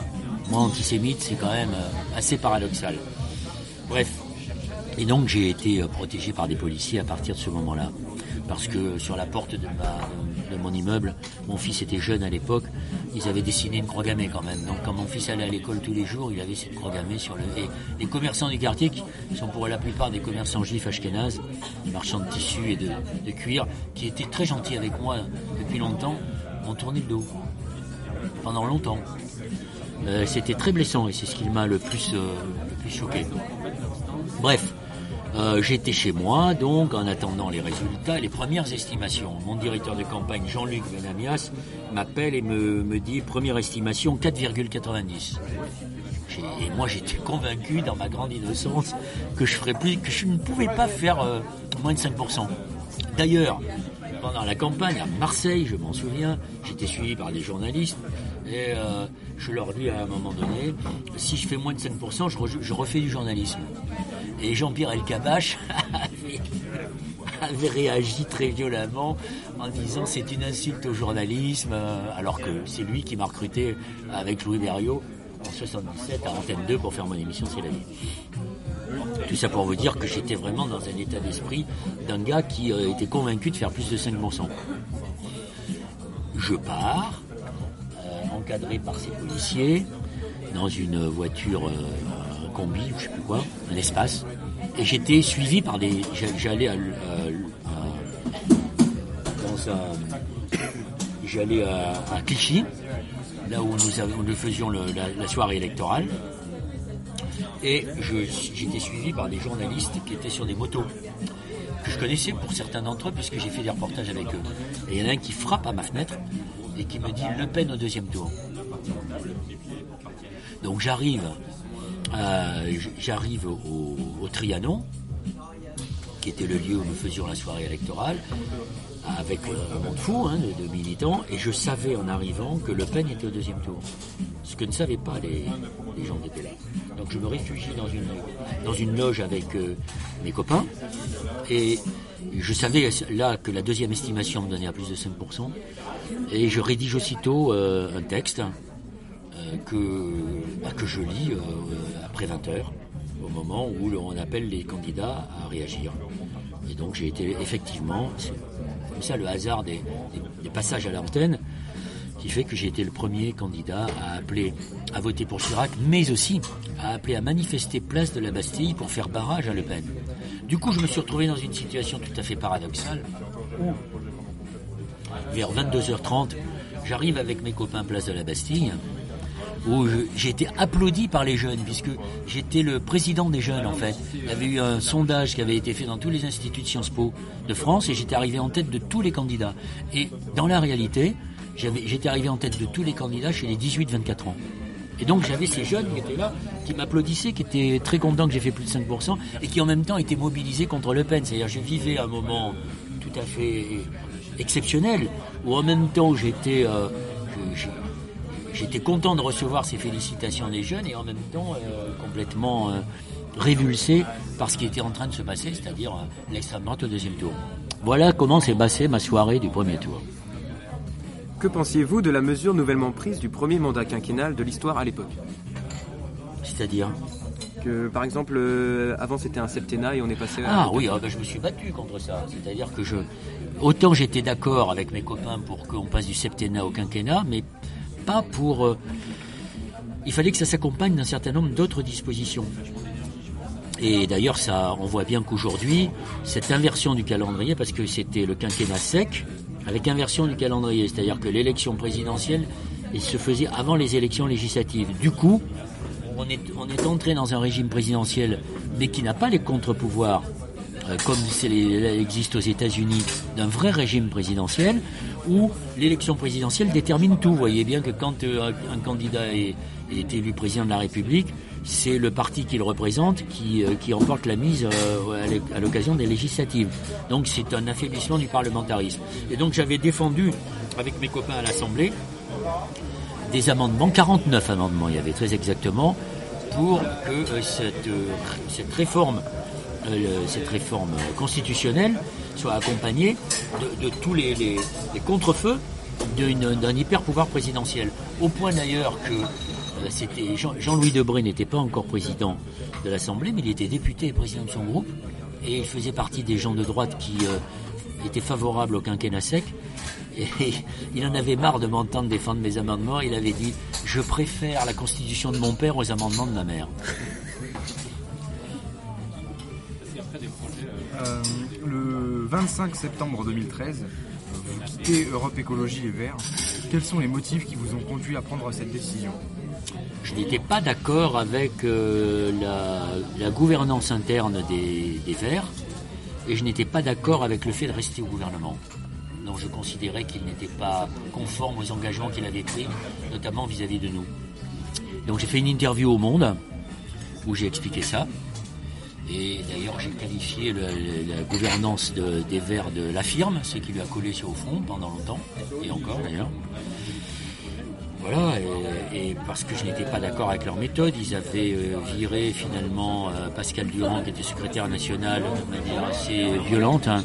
Moi, antisémite, c'est quand même assez paradoxal. Bref. Et donc, j'ai été protégé par des policiers à partir de ce moment-là. Parce que sur la porte de, mon immeuble, mon fils était jeune à l'époque, ils avaient dessiné une croix gammée quand même. Donc quand mon fils allait à l'école tous les jours, il avait cette croix sur le... Et les commerçants du quartier, qui sont pour la plupart des commerçants juifs ashkénazes, des marchands de tissus et de, cuir, qui étaient très gentils avec moi depuis longtemps, ont tourné le dos. Pendant longtemps. Euh, c'était très blessant et c'est ce qui m'a le plus, euh, le plus choqué. Bref, euh, j'étais chez moi, donc, en attendant les résultats, les premières estimations. Mon directeur de campagne, Jean-Luc Benamias, m'appelle et me, dit première estimation 4,90. Et moi, j'étais convaincu, dans ma grande innocence, que je ferais plus, que je ne pouvais pas faire euh, moins de 5%. D'ailleurs, pendant la campagne à Marseille, je m'en souviens, j'étais suivi par des journalistes et euh, je leur dis à un moment donné, si je fais moins de 5%, je, refais du journalisme. Et Jean-Pierre Elkabach [LAUGHS] avait, avait réagi très violemment en disant c'est une insulte au journalisme, euh, alors que c'est lui qui m'a recruté avec Louis Berriot en 77 à Antenne 2 pour faire mon émission C'est la vie. Tout ça pour vous dire que j'étais vraiment dans un état d'esprit d'un gars qui euh, était convaincu de faire plus de 5%. Je pars, euh, encadré par ces policiers, dans une voiture combi, ou je sais plus quoi, un espace, et j'étais suivi par des. J'allais à, j'allais à, Clichy, là où nous, nous faisions la, soirée électorale. Et j'étais suivi par des journalistes qui étaient sur des motos, que je connaissais pour certains d'entre eux, puisque j'ai fait des reportages avec eux. Et il y en a un qui frappe à ma fenêtre et qui me dit Le Pen au deuxième tour. Donc j'arrive, euh, j'arrive au, Trianon, qui était le lieu où nous faisions la soirée électorale, avec un monde fou hein, de, militants, et je savais en arrivant que Le Pen était au deuxième tour. Ce que ne savaient pas les, gens qui étaient là. Donc je me réfugie dans une, loge avec euh, mes copains, et je savais là que la deuxième estimation me donnait à plus de 5%, et je rédige aussitôt euh, un texte euh, que, bah, que je lis après 20 heures, au moment où on appelle les candidats à réagir. Et donc j'ai été effectivement, c'est comme ça le hasard des, passages à l'antenne, qui fait que j'ai été le premier candidat à appeler à voter pour Chirac, mais aussi à appeler à manifester place de la Bastille pour faire barrage à Le Pen. Du coup, je me suis retrouvé dans une situation tout à fait paradoxale où, vers 22h30, j'arrive avec mes copains place de la Bastille, où j'ai été applaudi par les jeunes, puisque j'étais le président des jeunes en fait. Il y avait eu un sondage qui avait été fait dans tous les instituts de Sciences Po de France et j'étais arrivé en tête de tous les candidats. Et dans la réalité, j'étais arrivé en tête de tous les candidats chez les 18-24 ans. Et donc j'avais ces jeunes qui étaient là, qui m'applaudissaient, qui étaient très contents que j'ai fait plus de 5%, et qui en même temps étaient mobilisés contre Le Pen. C'est-à-dire je vivais un moment tout à fait exceptionnel, où en même temps j'étais... Euh, j'étais content de recevoir ces félicitations des jeunes et en même temps euh, complètement euh, révulsé par ce qui était en train de se passer, c'est-à-dire euh, l'extrême droite au deuxième tour. Voilà comment s'est passée ma soirée du premier tour. Que pensiez-vous de la mesure nouvellement prise du premier mandat quinquennal de l'histoire à l'époque? C'est-à-dire? Que par exemple avant c'était un septennat et on est passé à ah oui ah, ben, je me suis battu contre ça c'est-à-dire que je autant j'étais d'accord avec mes copains pour qu'on passe du septennat au quinquennat mais pas pour, euh, il fallait que ça s'accompagne d'un certain nombre d'autres dispositions. Et d'ailleurs, ça, on voit bien qu'aujourd'hui, cette inversion du calendrier, parce que c'était le quinquennat sec, avec inversion du calendrier, c'est-à-dire que l'élection présidentielle se faisait avant les élections législatives. Du coup, on est, on est entré dans un régime présidentiel, mais qui n'a pas les contre-pouvoirs, euh, comme il existe aux États-Unis, d'un vrai régime présidentiel, où l'élection présidentielle détermine tout. Vous voyez bien que quand euh, un candidat est, est élu président de la République, c'est le parti qu'il représente qui, euh, qui emporte la mise euh, à l'occasion des législatives. Donc c'est un affaiblissement du parlementarisme. Et donc j'avais défendu avec mes copains à l'Assemblée des amendements, 49 amendements il y avait très exactement, pour que cette, cette réforme cette réforme constitutionnelle soit accompagnée de, tous les, les, les contre-feux d'un hyper pouvoir présidentiel. Au point d'ailleurs que euh, c'était Jean-Louis Debré n'était pas encore président de l'Assemblée, mais il était député et président de son groupe, et il faisait partie des gens de droite qui euh, étaient favorables au quinquennat sec. Et [LAUGHS] il en avait marre de m'entendre défendre mes amendements. Il avait dit Je préfère la constitution de mon père aux amendements de ma mère. Euh, 25 septembre 2013, vous quittez Europe Écologie et Verts. Quels sont les motifs qui vous ont conduit à prendre cette décision? Je n'étais pas d'accord avec euh, la, gouvernance interne des, Verts et je n'étais pas d'accord avec le fait de rester au gouvernement. Donc je considérais qu'il n'était pas conforme aux engagements qu'il avait pris, notamment vis-à-vis de nous. Donc j'ai fait une interview au Monde où j'ai expliqué ça. Et d'ailleurs, j'ai qualifié la gouvernance des Verts de la firme, ce qui lui a collé sur au front pendant longtemps, et encore d'ailleurs. Voilà, et, parce que je n'étais pas d'accord avec leur méthode, ils avaient euh, viré finalement euh, Pascal Durand, qui était secrétaire national, de manière assez violente. Hein.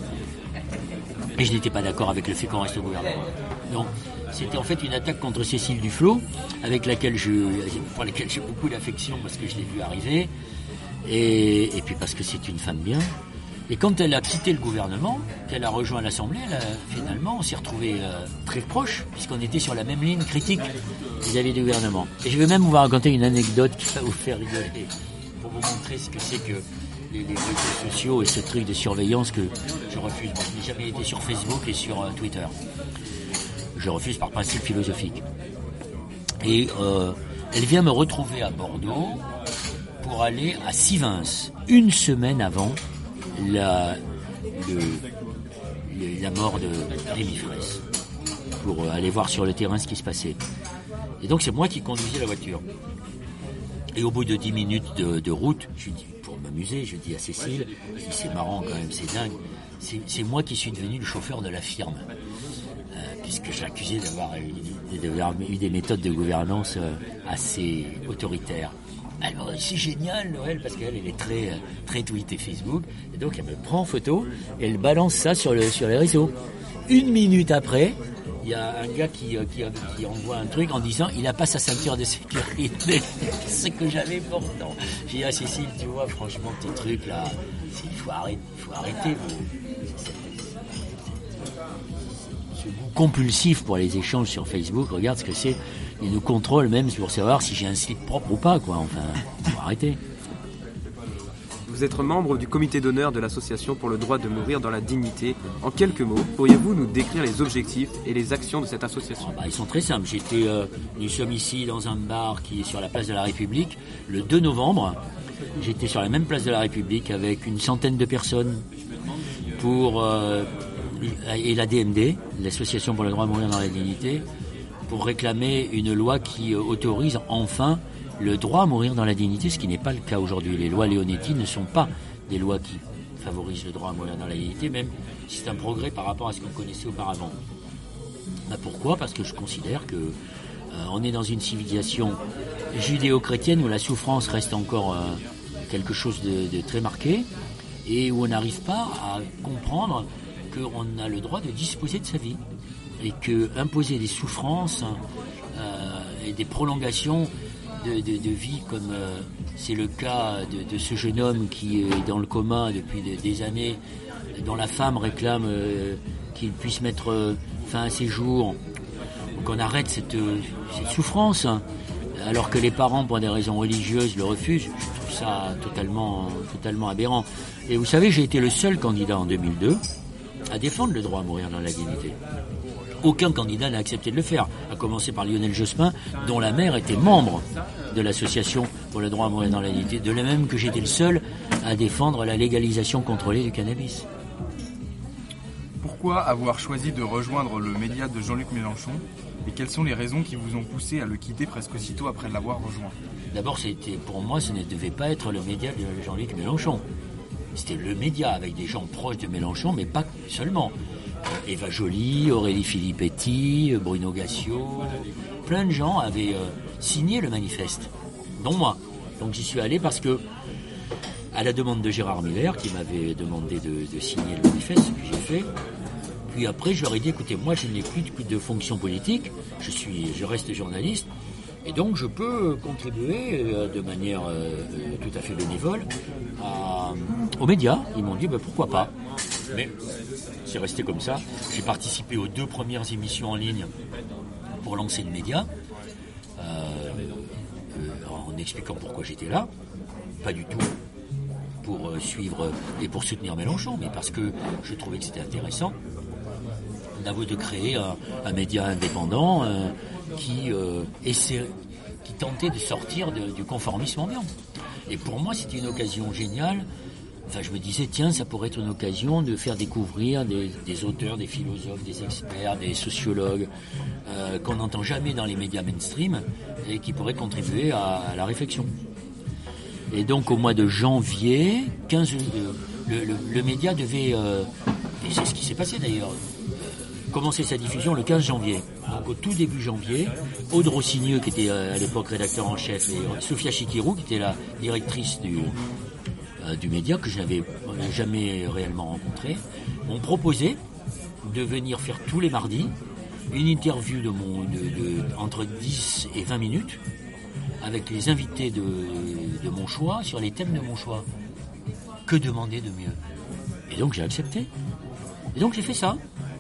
et je n'étais pas d'accord avec le fait qu'on reste au gouvernement. Donc, c'était en fait une attaque contre Cécile Duflot, avec laquelle je, pour laquelle j'ai beaucoup d'affection parce que je l'ai vue arriver, et, puis parce que c'est une femme bien. Et quand elle a quitté le gouvernement, qu'elle a rejoint l'Assemblée, finalement, on s'est retrouvés euh, très proches, puisqu'on était sur la même ligne critique vis-à-vis du gouvernement. Et je vais même vous raconter une anecdote qui va vous faire rigoler, pour vous montrer ce que c'est que les, réseaux sociaux et ce truc de surveillance que je refuse. je n'ai jamais été sur Facebook et sur euh, Twitter. Je refuse par principe philosophique. Et euh, elle vient me retrouver à Bordeaux pour aller à Sivins, une semaine avant la, la mort de Rémi Fraisse pour euh, aller voir sur le terrain ce qui se passait. Et donc c'est moi qui conduisais la voiture. Et au bout de 10 minutes de, route, je dis, pour m'amuser, je dis à Cécile, c'est marrant quand même, c'est dingue, c'est moi qui suis devenu le chauffeur de la firme. Euh, puisque j'accusais d'avoir eu, des méthodes de gouvernance euh, assez autoritaires. Alors c'est génial Noël parce qu'elle elle est très très tweet et Facebook et donc elle me prend en photo et elle balance ça sur le sur les réseaux. Une minute après, il y a un gars qui, euh, qui, envoie un truc en disant il n'a pas sa ceinture de sécurité. [LAUGHS] Ce que j'avais pourtant. J'ai dit à Cécile, tu vois, franchement, tes trucs là, il faut arrêter, faut arrêter ce goût compulsif pour les échanges sur Facebook. Regarde ce que c'est ils nous contrôlent même pour savoir si j'ai un slip propre ou pas, quoi. Enfin, faut arrêter. Vous êtes membre du comité d'honneur de l'association pour le droit de mourir dans la dignité. En quelques mots, pourriez-vous nous décrire les objectifs et les actions de cette association? Bah, Ils sont très simples. J'étais, euh, nous sommes ici dans un bar qui est sur la place de la République le 2 novembre. J'étais sur la même place de la République avec une centaine de personnes pour euh, et la DMD, l'association pour le droit de mourir dans la dignité, pour réclamer une loi qui euh, autorise enfin le droit à mourir dans la dignité, ce qui n'est pas le cas aujourd'hui. Les lois Leonetti ne sont pas des lois qui favorisent le droit à mourir dans la dignité, même si c'est un progrès par rapport à ce qu'on connaissait auparavant. Bah, pourquoi? Parce que je considère que euh, on est dans une civilisation judéo-chrétienne où la souffrance reste encore euh, quelque chose de, très marqué et où on n'arrive pas à comprendre qu'on a le droit de disposer de sa vie et que imposer des souffrances euh, et des prolongations de, vie, comme euh, c'est le cas de, ce jeune homme qui est dans le coma depuis des, années, dont la femme réclame euh, qu'il puisse mettre fin à ses jours, qu'on arrête cette, souffrance. alors que les parents, pour des raisons religieuses, le refusent, je trouve ça totalement, totalement aberrant. Et vous savez, j'ai été le seul candidat en 2002 à défendre le droit à mourir dans la dignité. Aucun candidat n'a accepté de le faire, à commencer par Lionel Jospin, dont la mère était membre de l'association pour le droit à mourir dans la dignité, de la même que j'étais le seul à défendre la légalisation contrôlée du cannabis. Pourquoi avoir choisi de rejoindre le média de Jean-Luc Mélenchon et quelles sont les raisons qui vous ont poussé à le quitter presque aussitôt après l'avoir rejoint? D'abord, c'était pour moi, ce ne devait pas être le média de Jean-Luc Mélenchon. C'était le média avec des gens proches de Mélenchon, mais pas seulement. Euh, Eva Joly, Aurélie Filippetti, euh, Bruno Gassio, plein de gens avaient euh, signé le manifeste, dont moi. Donc j'y suis allé parce que, à la demande de Gérard Miller, qui m'avait demandé de, signer le manifeste, ce que j'ai fait, puis après, je leur ai dit, écoutez, moi, je n'ai plus de, de fonction politique, je, suis, je reste journaliste, et donc je peux contribuer euh, de manière euh, euh, tout à fait bénévole aux médias. Ils m'ont dit, bah, pourquoi pas. Mais c'est resté comme ça. J'ai participé aux deux premières émissions en ligne pour lancer le média, en expliquant pourquoi j'étais là. Pas du tout pour suivre et pour soutenir Mélenchon, mais parce que je trouvais que c'était intéressant d'avouer de créer un, média indépendant qui, euh, qui tentait de sortir du conformisme ambiant. Et pour moi, c'était une occasion géniale. Enfin, je me disais, tiens, ça pourrait être une occasion de faire découvrir des, auteurs, des philosophes, des experts, des sociologues euh, qu'on n'entend jamais dans les médias mainstream et qui pourraient contribuer à, la réflexion. Et donc au mois de janvier, 15, euh, le, le- le média devait, euh, et c'est ce qui s'est passé d'ailleurs, commencer sa diffusion le 15 janvier. Donc au tout début janvier, Aude Rossigneux, qui était euh, à l'époque rédacteur en chef, et Sophia Chikirou, qui était la directrice du, euh, du média, que je n'avais euh, jamais réellement rencontré, m'ont proposé de venir faire tous les mardis une interview de mon, de- entre 10 et 20 minutes avec les invités de, de mon choix sur les thèmes de mon choix. Que demander de mieux? Et donc j'ai accepté. Et donc j'ai fait ça.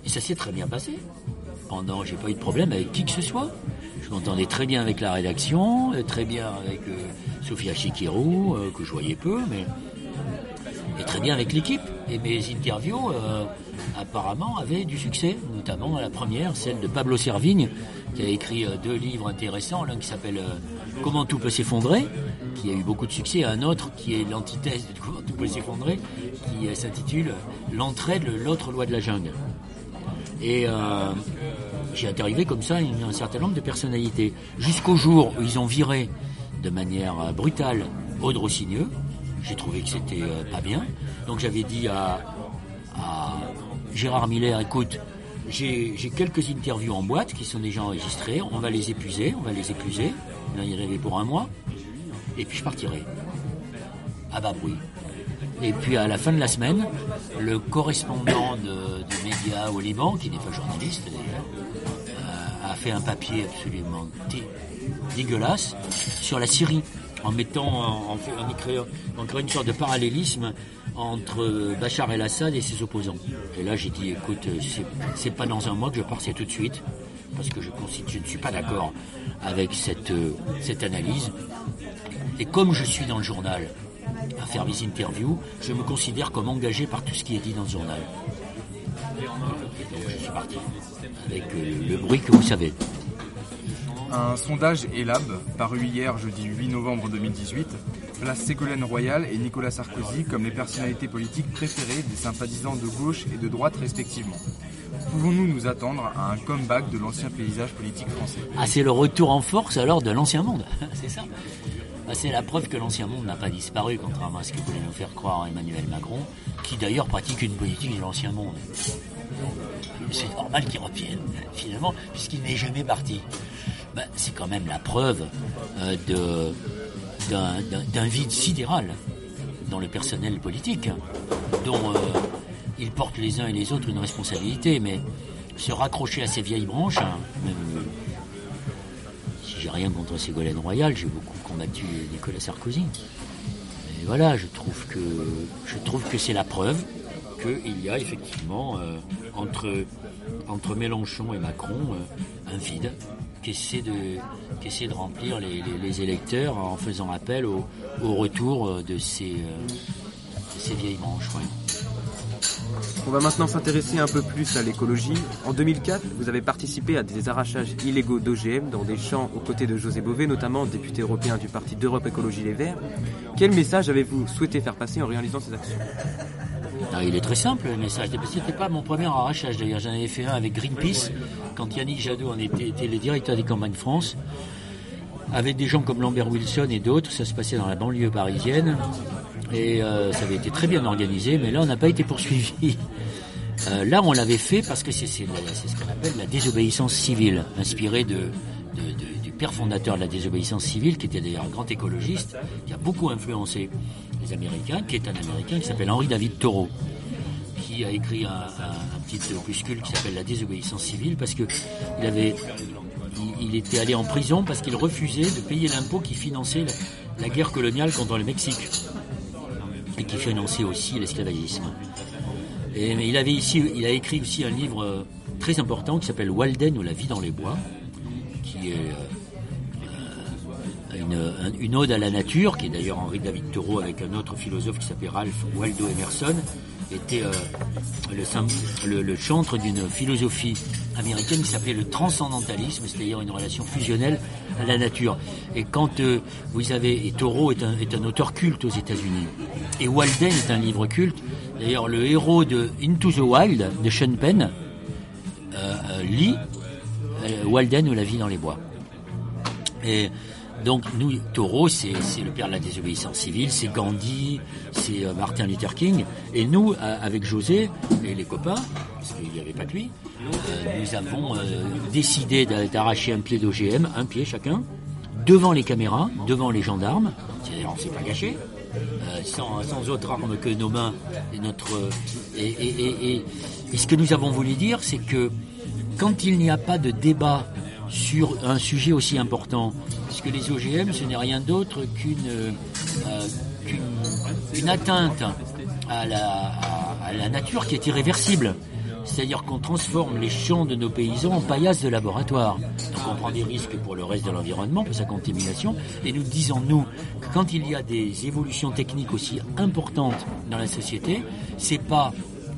Et ça s'est très bien passé. Pendant, j'ai pas eu de problème avec qui que ce soit. Je m'entendais très bien avec la rédaction, euh, très bien avec euh, Sophia Chikirou, euh, que je voyais peu, mais et très bien avec l'équipe. Et mes interviews, euh, apparemment, avaient du succès, notamment la première, celle de Pablo Servigne, qui a écrit deux livres intéressants, l'un qui s'appelle Comment tout peut s'effondrer, qui a eu beaucoup de succès, et un autre qui est l'antithèse de Comment tout peut s'effondrer, qui s'intitule L'entraide, l'autre loi de la jungle. Et euh, j'ai interviewé comme ça un certain nombre de personnalités. Jusqu'au jour où ils ont viré de manière euh, brutale Aude Rossigneux. J'ai trouvé que c'était euh, pas bien. Donc j'avais dit à, à Gérard Miller, écoute, j'ai quelques interviews en boîte qui sont déjà enregistrées, on va les épuiser, on va les épuiser. Là, il rêvait pour un mois. Et puis je partirai. À bas bruit. Et puis à la fin de la semaine, le correspondant de, du média au Liban, qui n'est pas journaliste d'ailleurs, euh, a fait un papier absolument dé- dégueulasse sur la Syrie, en mettant, en, créant, une sorte de parallélisme entre Bachar el-Assad et ses opposants. Et là j'ai dit, écoute, c'est- pas dans un mois que je pars, c'est tout de suite, parce que je, je ne suis pas d'accord avec euh, cette analyse. Et comme je suis dans le journal à faire mes interviews, je me considère comme engagé par tout ce qui est dit dans le journal. Donc je suis parti avec euh, le bruit que vous savez. Un sondage ELAB, paru hier jeudi 8 novembre 2018, place Ségolène Royal et Nicolas Sarkozy comme les personnalités politiques préférées des sympathisants de gauche et de droite respectivement. Pouvons-nous nous attendre à un comeback de l'ancien paysage politique français? Ah, c'est le retour en force alors de l'ancien monde, [LAUGHS] c'est ça Ah, C'est la preuve que l'ancien monde n'a pas disparu, contrairement à ce que voulait nous faire croire Emmanuel Macron, qui d'ailleurs pratique une politique de l'ancien monde. C'est normal qu'il revienne, finalement, puisqu'il n'est jamais parti. Ben, c'est quand même la preuve euh, d'un- vide sidéral dans le personnel politique, dont euh, ils portent les uns et les autres une responsabilité, mais se raccrocher à ces vieilles branches, hein, j'ai rien contre Ségolène Royal, j'ai beaucoup combattu Nicolas Sarkozy. Et voilà, je trouve que je trouve que c'est la preuve qu'il y a effectivement euh, entre entre Mélenchon et Macron euh, un vide qu'essaie de, qu'essaie de remplir les, électeurs en faisant appel au, au retour de ces, euh, de ces vieilles ouais. On va maintenant s'intéresser un peu plus à l'écologie. En 2004, vous avez participé à des arrachages illégaux d'OGM dans des champs aux côtés de José Bové, notamment député européen du parti d'Europe Écologie Les Verts. Quel message avez-vous souhaité faire passer en réalisant ces actions? Ah, il est très simple le message. C'était pas mon premier arrachage d'ailleurs. J'en avais fait un avec Greenpeace quand Yannick Jadot en était, le directeur des campagnes France. Avec des gens comme Lambert Wilson et d'autres, ça se passait dans la banlieue parisienne. Et euh, ça avait été très bien organisé, mais là on n'a pas été poursuivi. [LAUGHS] Euh, là on l'avait fait parce que c'est ce qu'on appelle la désobéissance civile, inspiré de, de- de- du père fondateur de la désobéissance civile, qui était d'ailleurs un grand écologiste, qui a beaucoup influencé les Américains, qui est un Américain qui s'appelle Henri David Thoreau qui a écrit un, petit opuscule qui s'appelle La désobéissance civile parce que il avait il, était allé en prison parce qu'il refusait de payer l'impôt qui finançait la guerre coloniale contre le Mexique et qui finançait aussi l'esclavagisme. Et il avait ici il a écrit aussi un livre euh, très important qui s'appelle Walden ou la vie dans les bois qui est euh, une, un- une ode à la nature, qui est d'ailleurs Henri David Thoreau avec un autre philosophe qui s'appelle Ralph Waldo Emerson, était euh, le, chantre d'une philosophie américaine qui s'appelait le transcendantalisme, c'est-à-dire une relation fusionnelle à la nature. Et quand euh, vous avez, et Thoreau est un, auteur culte aux États-Unis, et Walden est un livre culte. D'ailleurs, le héros de Into the Wild de Sean Penn euh, lit Walden ou La vie dans les bois. Et donc nous, Thoreau, c'est le père de la désobéissance civile, c'est Gandhi, c'est euh, Martin Luther King. Et nous, euh, avec José et les copains, parce qu'il n'y avait pas que lui, euh, nous avons euh, décidé d'a- d'arracher un pied d'OGM, un pied chacun, devant les caméras, devant les gendarmes. On s'est pas gâché. euh, sans, sans autre arme que nos mains et notre et- et- et- et ce que nous avons voulu dire c'est que quand il n'y a pas de débat sur un sujet aussi important, puisque les OGM, ce n'est rien d'autre qu'une euh, atteinte à la, à- à la nature qui est irréversible. C'est-à-dire qu'on transforme les champs de nos paysans en paillasses de laboratoire. Donc on prend des risques pour le reste de l'environnement, pour sa contamination. Et nous disons, nous, que quand il y a des évolutions techniques aussi importantes dans la société, c'est pas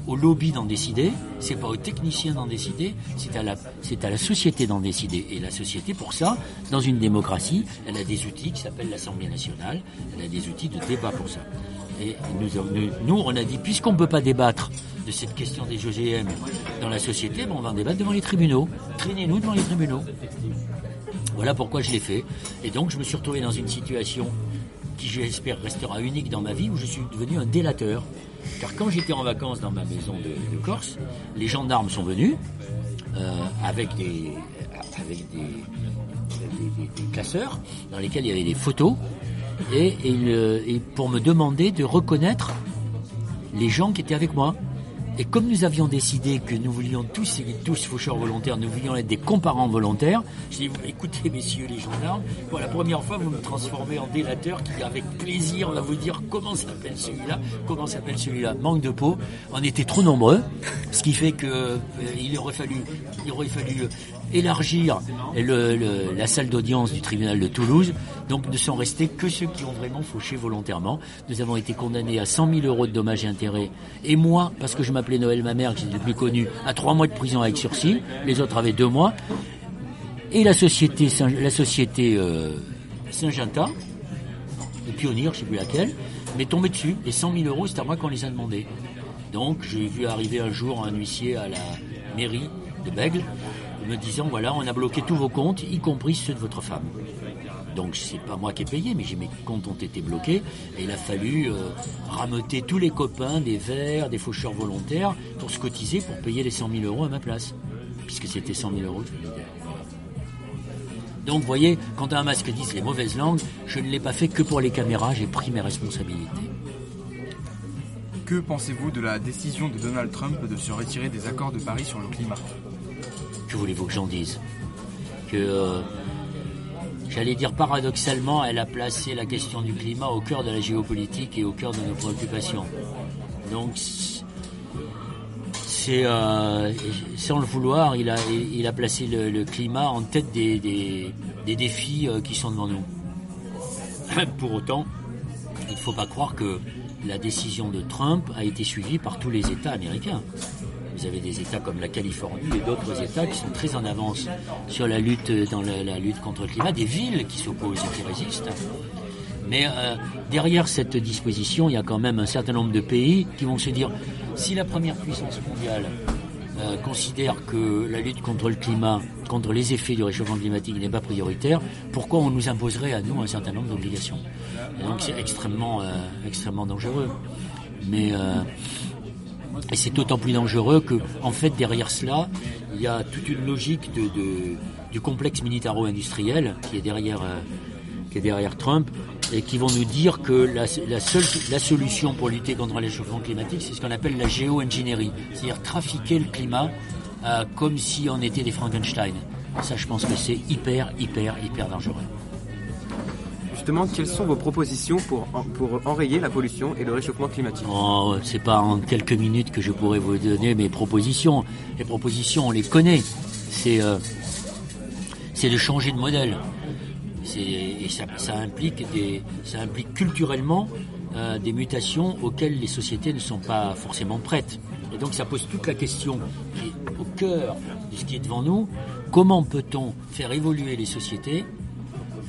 au lobby d'en décider, c'est pas aux techniciens d'en décider, c'est à la, société d'en décider. Et la société, pour ça, dans une démocratie, elle a des outils qui s'appellent l'Assemblée nationale, elle a des outils de débat pour ça. Et nous, on a dit, puisqu'on ne peut pas débattre de cette question des OGM dans la société, on va en débattre devant les tribunaux. Traînez-nous devant les tribunaux. Voilà pourquoi je l'ai fait. Et donc, je me suis retrouvé dans une situation qui, j'espère, restera unique dans ma vie, où je suis devenu un délateur. Car quand j'étais en vacances dans ma maison de, Corse, les gendarmes sont venus euh, avec des avec classeurs dans lesquels il y avait des photos et pour me demander de reconnaître les gens qui étaient avec moi. Et comme nous avions décidé que nous voulions tous, tous faucheurs volontaires, nous voulions être des comparants volontaires, j'ai dit, écoutez messieurs les gendarmes, pour la première fois vous me transformez en délateur qui avec plaisir va vous dire comment s'appelle celui-là, comment s'appelle celui-là. Manque de peau, on était trop nombreux, ce qui fait que euh, il aurait fallu, il aurait fallu euh, élargir la salle d'audience du tribunal de Toulouse. Donc ne sont restés que ceux qui ont vraiment fauché volontairement. Nous avons été condamnés à 100 000 euros de dommages et intérêts. Et moi, parce que je m'appelais Noël Mamère, que j'étais le plus connu, à trois mois de prison avec sursis. Les autres avaient deux mois. Et la société, la société euh, Saint-Ginta, le pionnier, je ne sais plus laquelle, m'est tombé dessus. Les 100 000 euros, c'est à moi qu'on les a demandés. Donc j'ai vu arriver un jour un huissier à la mairie de Bègle, me disant voilà, on a bloqué tous vos comptes, y compris ceux de votre femme. Donc c'est pas moi qui ai payé, mais mes comptes ont été bloqués et il a fallu euh, tous les copains, des verts, des faucheurs volontaires pour se cotiser pour payer les 100 000 euros à ma place, puisque c'était 100 000 euros. Donc vous voyez, quand un masque dit les mauvaises langues, je ne l'ai pas fait que pour les caméras, j'ai pris mes responsabilités. Que pensez-vous de la décision de Donald Trump de se retirer des accords de Paris sur le climat? Que voulez-vous que j'en dise Que, euh, j'allais dire paradoxalement, elle a placé la question du climat au cœur de la géopolitique et au cœur de nos préoccupations. Donc, c'est euh, sans le vouloir, il a, placé le, climat en tête des, des, défis euh, qui sont devant nous. [COUGHS] Pour autant, il ne faut pas croire que la décision de Trump a été suivie par tous les États américains. Vous avez des États comme la Californie et d'autres États qui sont très en avance sur la lutte dans la, lutte contre le climat, des villes qui s'opposent et qui résistent. Mais euh, derrière cette disposition, il y a quand même un certain nombre de pays qui vont se dire si la première puissance mondiale euh, considère que la lutte contre le climat, contre les effets du réchauffement climatique n'est pas prioritaire, pourquoi on nous imposerait à nous un certain nombre d'obligations? Donc c'est extrêmement, euh, extrêmement dangereux. Mais et c'est d'autant plus dangereux que, en fait, derrière cela, il y a toute une logique de, du complexe militaro-industriel qui est derrière, euh, qui est derrière Trump et qui vont nous dire que la, seule la solution pour lutter contre l'échauffement climatique, c'est ce qu'on appelle la géo-ingénierie, c'est-à-dire trafiquer le climat euh, comme si on était des Frankenstein. Ça, je pense que c'est hyper, hyper, hyper dangereux quelles sont vos propositions pour, pour enrayer la pollution et le réchauffement climatique oh, C'est pas en quelques minutes que je pourrais vous donner mes propositions. Les propositions, on les connaît. C'est euh, de changer de modèle. Et ça, ça, implique des, ça implique culturellement euh, des mutations auxquelles les sociétés ne sont pas forcément prêtes. Et donc ça pose toute la question qui est au cœur de ce qui est devant nous. Comment peut-on faire évoluer les sociétés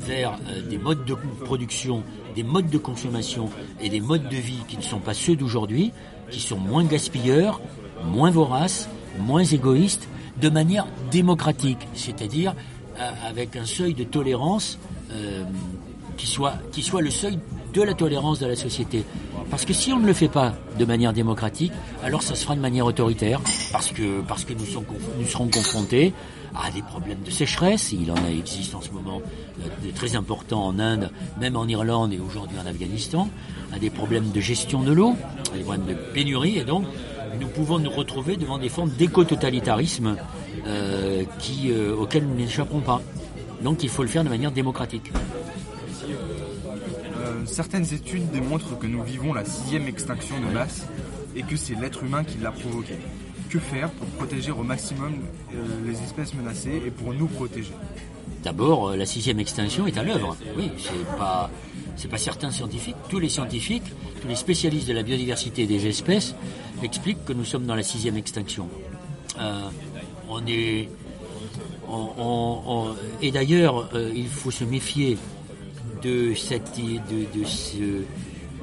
vers euh, des modes de production, des modes de consommation et des modes de vie qui ne sont pas ceux d'aujourd'hui, qui sont moins gaspilleurs, moins voraces, moins égoïstes, de manière démocratique, c'est-à-dire euh, avec un seuil de tolérance euh, qui, soit, qui soit le seuil de la tolérance de la société. Parce que si on ne le fait pas de manière démocratique, alors ça se fera de manière autoritaire, parce que, parce que nous, serons confrontés à des problèmes de sécheresse. Il en existe en ce moment euh, de très importants en Inde, même en Irlande et aujourd'hui en Afghanistan, à des problèmes de gestion de l'eau, à des problèmes de pénurie, et donc nous pouvons nous retrouver devant des formes d'éco-totalitarisme euh, euh, auxquelles nous n'échapperons pas. Donc il faut le faire de manière démocratique. Certaines études démontrent que nous vivons la sixième extinction de masse et que c'est l'être humain qui l'a provoquée que faire pour protéger au maximum euh, les espèces menacées et pour nous protéger? D'abord, euh, la sixième extinction est à l'œuvre. Oui, c'est pas pas certains scientifiques. Tous les scientifiques, tous les spécialistes de la biodiversité des espèces expliquent que nous sommes dans la sixième extinction. Euh, et d'ailleurs, il faut se méfier de cette de, de ce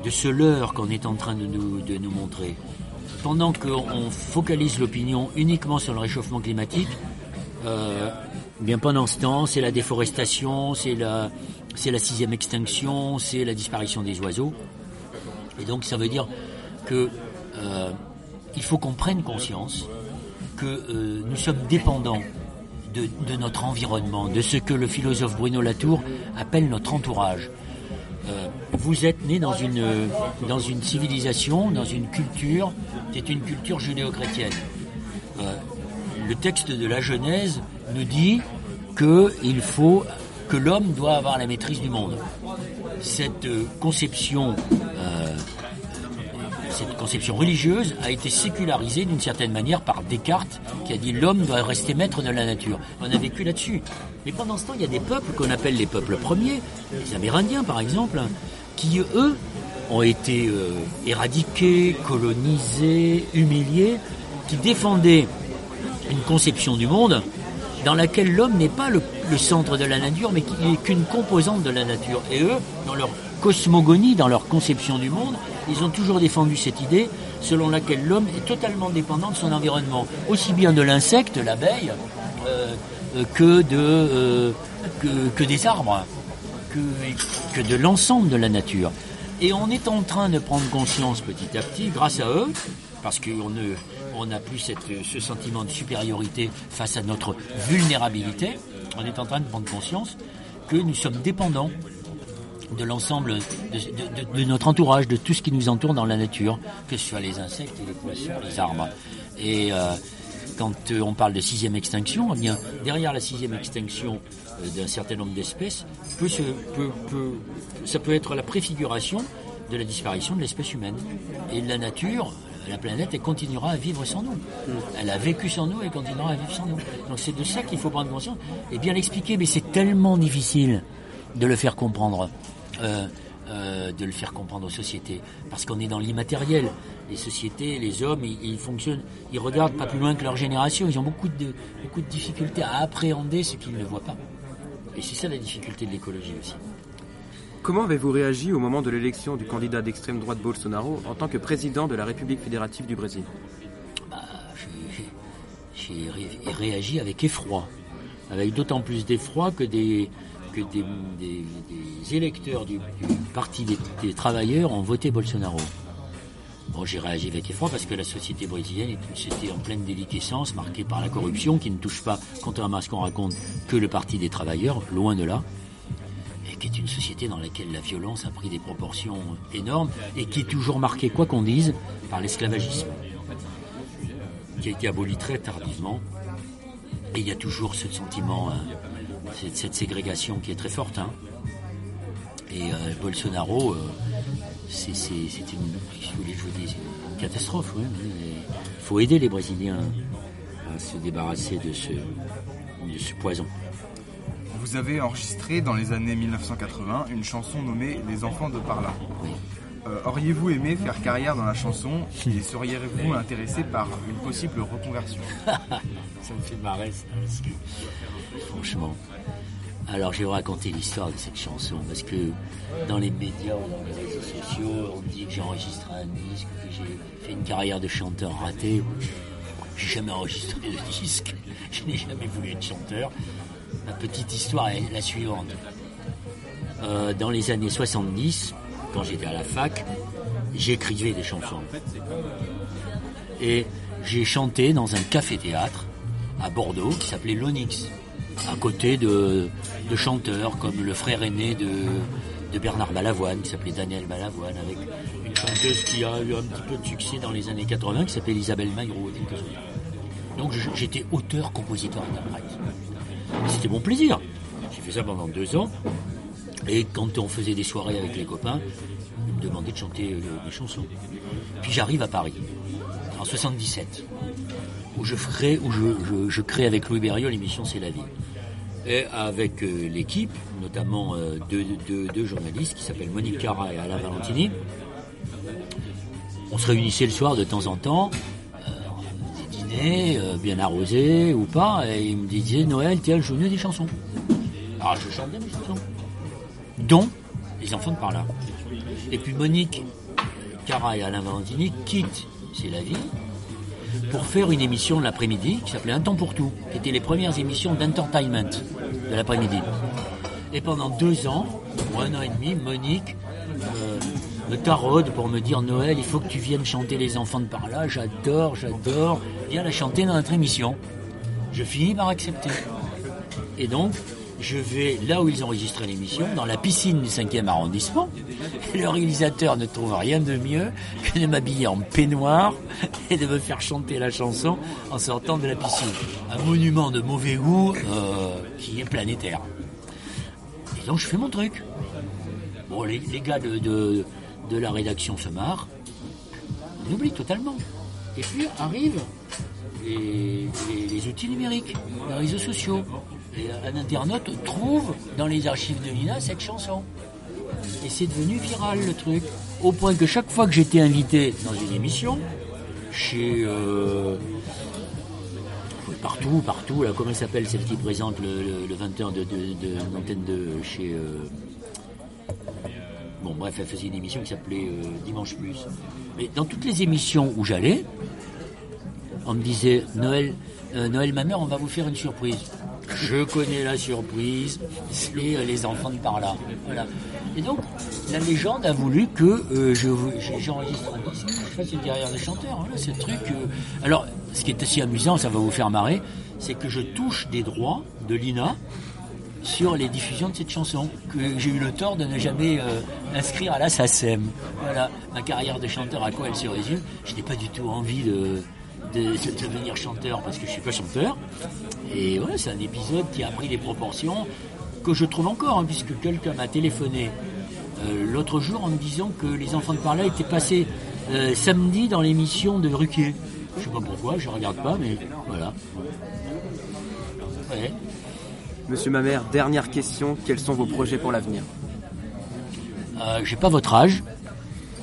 de ce leurre qu'on est en train de nous de nous montrer pendant qu'on focalise l'opinion uniquement sur le réchauffement climatique, euh, bien pendant ce temps, c'est la déforestation, c'est la, la sixième extinction, c'est la disparition des oiseaux. Et donc ça veut dire que euh, il faut qu'on prenne conscience que euh, nous sommes dépendants de, notre environnement, de ce que le philosophe Bruno Latour appelle notre entourage. Euh, vous êtes né dans une, dans une civilisation, dans une culture qui est une culture judéo-chrétienne. Euh, le texte de la Genèse nous dit que il faut que l'homme doit avoir la maîtrise du monde. Cette euh, conception cette conception religieuse a été sécularisée d'une certaine manière par Descartes, qui a dit l'homme doit rester maître de la nature. On a vécu là-dessus. Mais pendant ce temps, il y a des peuples qu'on appelle les peuples premiers, les Amérindiens par exemple, qui eux ont été euh, éradiqués, colonisés, humiliés, qui défendaient une conception du monde dans laquelle l'homme n'est pas le, centre de la nature, mais qui n'est qu'une composante de la nature. Et eux, dans leur cosmogonie, dans leur conception du monde, ils ont toujours défendu cette idée selon laquelle l'homme est totalement dépendant de son environnement, aussi bien de l'insecte, l'abeille, euh, euh, euh, que, des arbres, que, de l'ensemble de la nature. Et on est en train de prendre conscience petit à petit, grâce à eux, parce qu'on n'a plus ce sentiment de supériorité face à notre vulnérabilité, on est en train de prendre conscience que nous sommes dépendants de l'ensemble de, notre entourage, de tout ce qui nous entoure dans la nature, que ce soit les insectes, les poissons, les arbres. Et euh, quand euh, on parle de sixième extinction, eh bien, derrière la sixième extinction euh, d'un certain nombre d'espèces, peut peut, peut, ça peut être la préfiguration de la disparition de l'espèce humaine. Et la nature, la planète, elle continuera à vivre sans nous. Elle a vécu sans nous et continuera à vivre sans nous. Donc c'est de ça qu'il faut prendre conscience et bien l'expliquer, mais c'est tellement difficile de le faire comprendre. Euh, euh, de le faire comprendre aux sociétés. Parce qu'on est dans l'immatériel. Les sociétés, les hommes, ils, ils, fonctionnent, ils regardent pas plus loin que leur génération. Ils ont beaucoup de, beaucoup de difficultés à appréhender ce qu'ils ne voient pas. Et c'est ça la difficulté de l'écologie aussi. Comment avez-vous réagi au moment de l'élection du candidat d'extrême droite Bolsonaro en tant que président de la République fédérative du Brésil? Bah, J'ai réagi avec effroi. Avec d'autant plus d'effroi que des, que des, électeurs du, Parti des, travailleurs ont voté Bolsonaro. Bon, j'ai réagi avec effroi parce que la société brésilienne est une société en pleine déliquescence, marquée par la corruption, qui ne touche pas, contrairement à ce qu'on raconte, que le Parti des travailleurs, loin de là, et qui est une société dans laquelle la violence a pris des proportions énormes et qui est toujours marquée, quoi qu'on dise, par l'esclavagisme, qui a été aboli très tardivement. Et il y a toujours ce sentiment, euh, cette, ségrégation qui est très forte. Hein. Et euh, Bolsonaro, euh, c'est une, une, catastrophe. Il oui. faut aider les Brésiliens à se débarrasser de ce, de ce poison. Vous avez enregistré dans les années 1980 une chanson nommée Les enfants de par là. Oui. Euh, Auriez-vous aimé faire carrière dans la chanson et seriez-vous intéressé par une possible reconversion? [LAUGHS] Ça me fait marrer ça, parce que, franchement. Alors je vais raconter l'histoire de cette chanson parce que dans les médias ou dans les réseaux sociaux, on dit que j'ai enregistré un disque, que j'ai fait une carrière de chanteur raté. J'ai jamais enregistré de disque, je n'ai jamais voulu être chanteur. Ma petite histoire est la suivante. Euh, dans les années 70, quand j'étais à la fac, j'écrivais des chansons. Et j'ai chanté dans un café-théâtre à Bordeaux qui s'appelait l'Onyx, à côté de, chanteurs comme le frère aîné de, Bernard Balavoine, qui s'appelait Daniel Balavoine, avec une chanteuse qui a eu un petit peu de succès dans les années 80, qui s'appelait Isabelle Maillot. Donc j'étais auteur, compositeur, interprète. C'était mon plaisir. J'ai fait ça pendant deux ans. Et quand on faisait des soirées avec les copains, ils me demandaient de chanter euh, des chansons. Puis j'arrive à Paris, en 77, où je crée avec Louis Berriot l'émission C'est la vie. Et avec euh, l'équipe, notamment euh, deux, journalistes qui s'appellent Monique Cara et Alain Valentini, on se réunissait le soir de temps en temps, euh, des dîners bien arrosés ou pas, et ils me disaient Noël, tiens, je venais des chansons. Alors je chantais mes chansons dont les enfants de par là. Et puis Monique Cara et Alain Valentini quittent C'est la vie pour faire une émission l'après-midi qui s'appelait Un temps pour tout, qui était les premières émissions d'entertainment de l'après-midi. Et pendant deux ans, ou un an et demi, Monique euh, me taraude pour me dire Noël, il faut que tu viennes chanter les enfants de par là, j'adore, j'adore, viens la chanter dans notre émission. Je finis par accepter. Et donc, je vais là où ils enregistraient l'émission, dans la piscine du 5e arrondissement. Le réalisateur ne trouve rien de mieux que de m'habiller en peignoir et de me faire chanter la chanson en sortant de la piscine. Un monument de mauvais goût euh, qui est planétaire. Et donc je fais mon truc. Bon, les, gars de, la rédaction se marrent. On oublie totalement. Et puis arrivent les outils numériques, les réseaux sociaux. Un internaute trouve dans les archives de l'INA cette chanson. Et c'est devenu viral le truc. Au point que chaque fois que j'étais invité dans une émission, chez. Euh, partout, partout, là, comment s'appelle celle qui présente le, le, le 20h de, de, de l'antenne de chez. Euh, bon, bref, elle faisait une émission qui s'appelait euh, Dimanche Plus. Mais dans toutes les émissions où j'allais, on me disait Noël, Noël, ma mère, on va vous faire une surprise. Je connais la surprise, c'est les enfants de par là. Voilà. Et donc, la légende a voulu que euh, j'enregistre un je fasse une carrière de chanteur. Voilà, c'est le truc. Euh... Alors, ce qui est assez amusant, ça va vous faire marrer, c'est que je touche des droits de l'INA sur les diffusions de cette chanson, que j'ai eu le tort de ne jamais euh, inscrire à la SACEM. Voilà, ma carrière de chanteur, à quoi elle se résume Je n'ai pas du tout envie de, de, de, devenir chanteur parce que je suis pas chanteur. Et voilà, c'est un épisode qui a pris des proportions que je trouve encore, hein, puisque quelqu'un m'a téléphoné euh, l'autre jour en me disant que les enfants de par là étaient passés euh, samedi dans l'émission de Ruquier. Je sais pas pourquoi, je regarde pas, mais voilà. Ouais. Monsieur Mamère, dernière question, quels sont vos projets pour l'avenir? Euh, j'ai pas votre âge,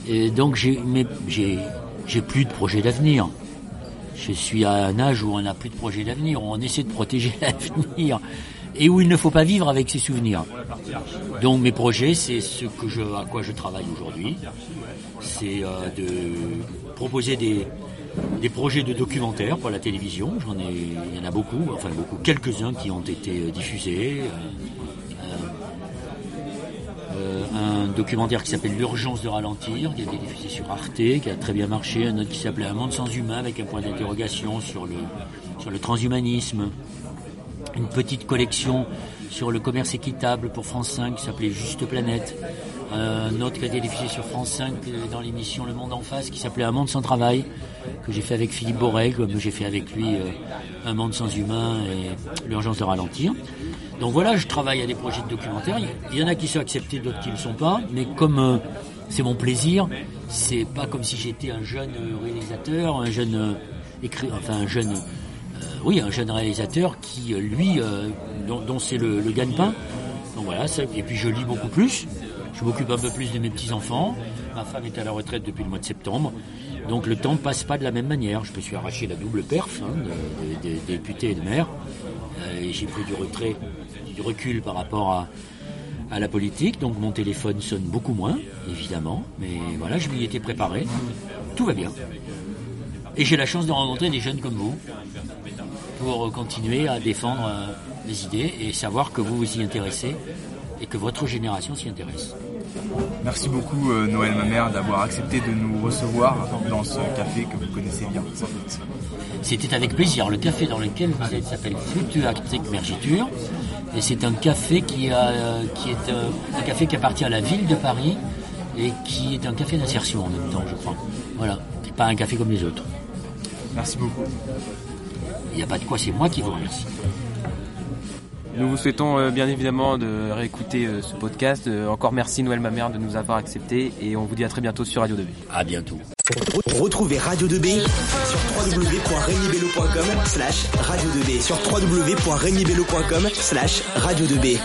et donc j'ai, mais j'ai, j'ai plus de projet d'avenir. Je suis à un âge où on n'a plus de projet d'avenir, où on essaie de protéger [LAUGHS] l'avenir, et où il ne faut pas vivre avec ses souvenirs. Donc mes projets, c'est ce que je, à quoi je travaille aujourd'hui, c'est euh, de proposer des, projets de documentaires pour la télévision. J'en ai, il y en a beaucoup, enfin beaucoup, quelques-uns qui ont été euh, diffusés. euh, euh, un documentaire qui s'appelle L'urgence de ralentir, qui a été diffusé sur Arte, qui a très bien marché, un autre qui s'appelait Un monde sans humain, avec un point d'interrogation sur le, transhumanisme, une petite collection sur le commerce équitable pour France 5 qui s'appelait Juste Planète, un autre qui a été diffusé sur France 5 euh, dans l'émission Le Monde en face qui s'appelait Un monde sans travail, que j'ai fait avec Philippe Borel, comme j'ai fait avec lui euh, Un monde sans humain et L'urgence de ralentir. Donc voilà, je travaille à des projets de documentaires. Il y en a qui sont acceptés, d'autres qui ne le sont pas. Mais comme euh, c'est mon plaisir, c'est pas comme si j'étais un jeune euh, réalisateur, un jeune euh, écrit, enfin un jeune, euh, oui, un jeune réalisateur qui, lui, dont, c'est le, gagne-pain. Donc voilà, et puis je lis beaucoup plus. Je m'occupe un peu plus de mes petits-enfants. Ma femme est à la retraite depuis le mois de septembre. Donc le temps passe pas de la même manière. Je me suis arraché la double perf hein, de, et de maire. Euh, et j'ai pris du retrait, du recul par rapport à, à la politique. Donc mon téléphone sonne beaucoup moins, évidemment. Mais voilà, je m'y étais préparé. Tout va bien. Et j'ai la chance de rencontrer des jeunes comme vous pour continuer à défendre euh, les idées et savoir que vous vous y intéressez et que votre génération s'y intéresse. Merci beaucoup euh, Noël Mamère d'avoir accepté de nous recevoir dans ce café que vous connaissez bien sans doute. C'était avec plaisir. Le café dans lequel vous êtes s'appelle Flutuactric Mergiture. Et c'est un café qui, a, euh, qui est euh, un café qui appartient à la ville de Paris et qui est un café d'insertion en même temps, je crois. Voilà. C'est pas un café comme les autres. Merci beaucoup. Il n'y a pas de quoi, c'est moi qui vous remercie. Nous vous souhaitons euh, bien évidemment de réécouter euh, ce podcast. Euh, encore merci Noël Mamère de nous avoir acceptés et on vous dit à très bientôt sur Radio 2B. À bientôt. Retrouvez Radio 2B sur www.regnibello.com slash radio 2B sur www.regnibello.com slash radio 2B.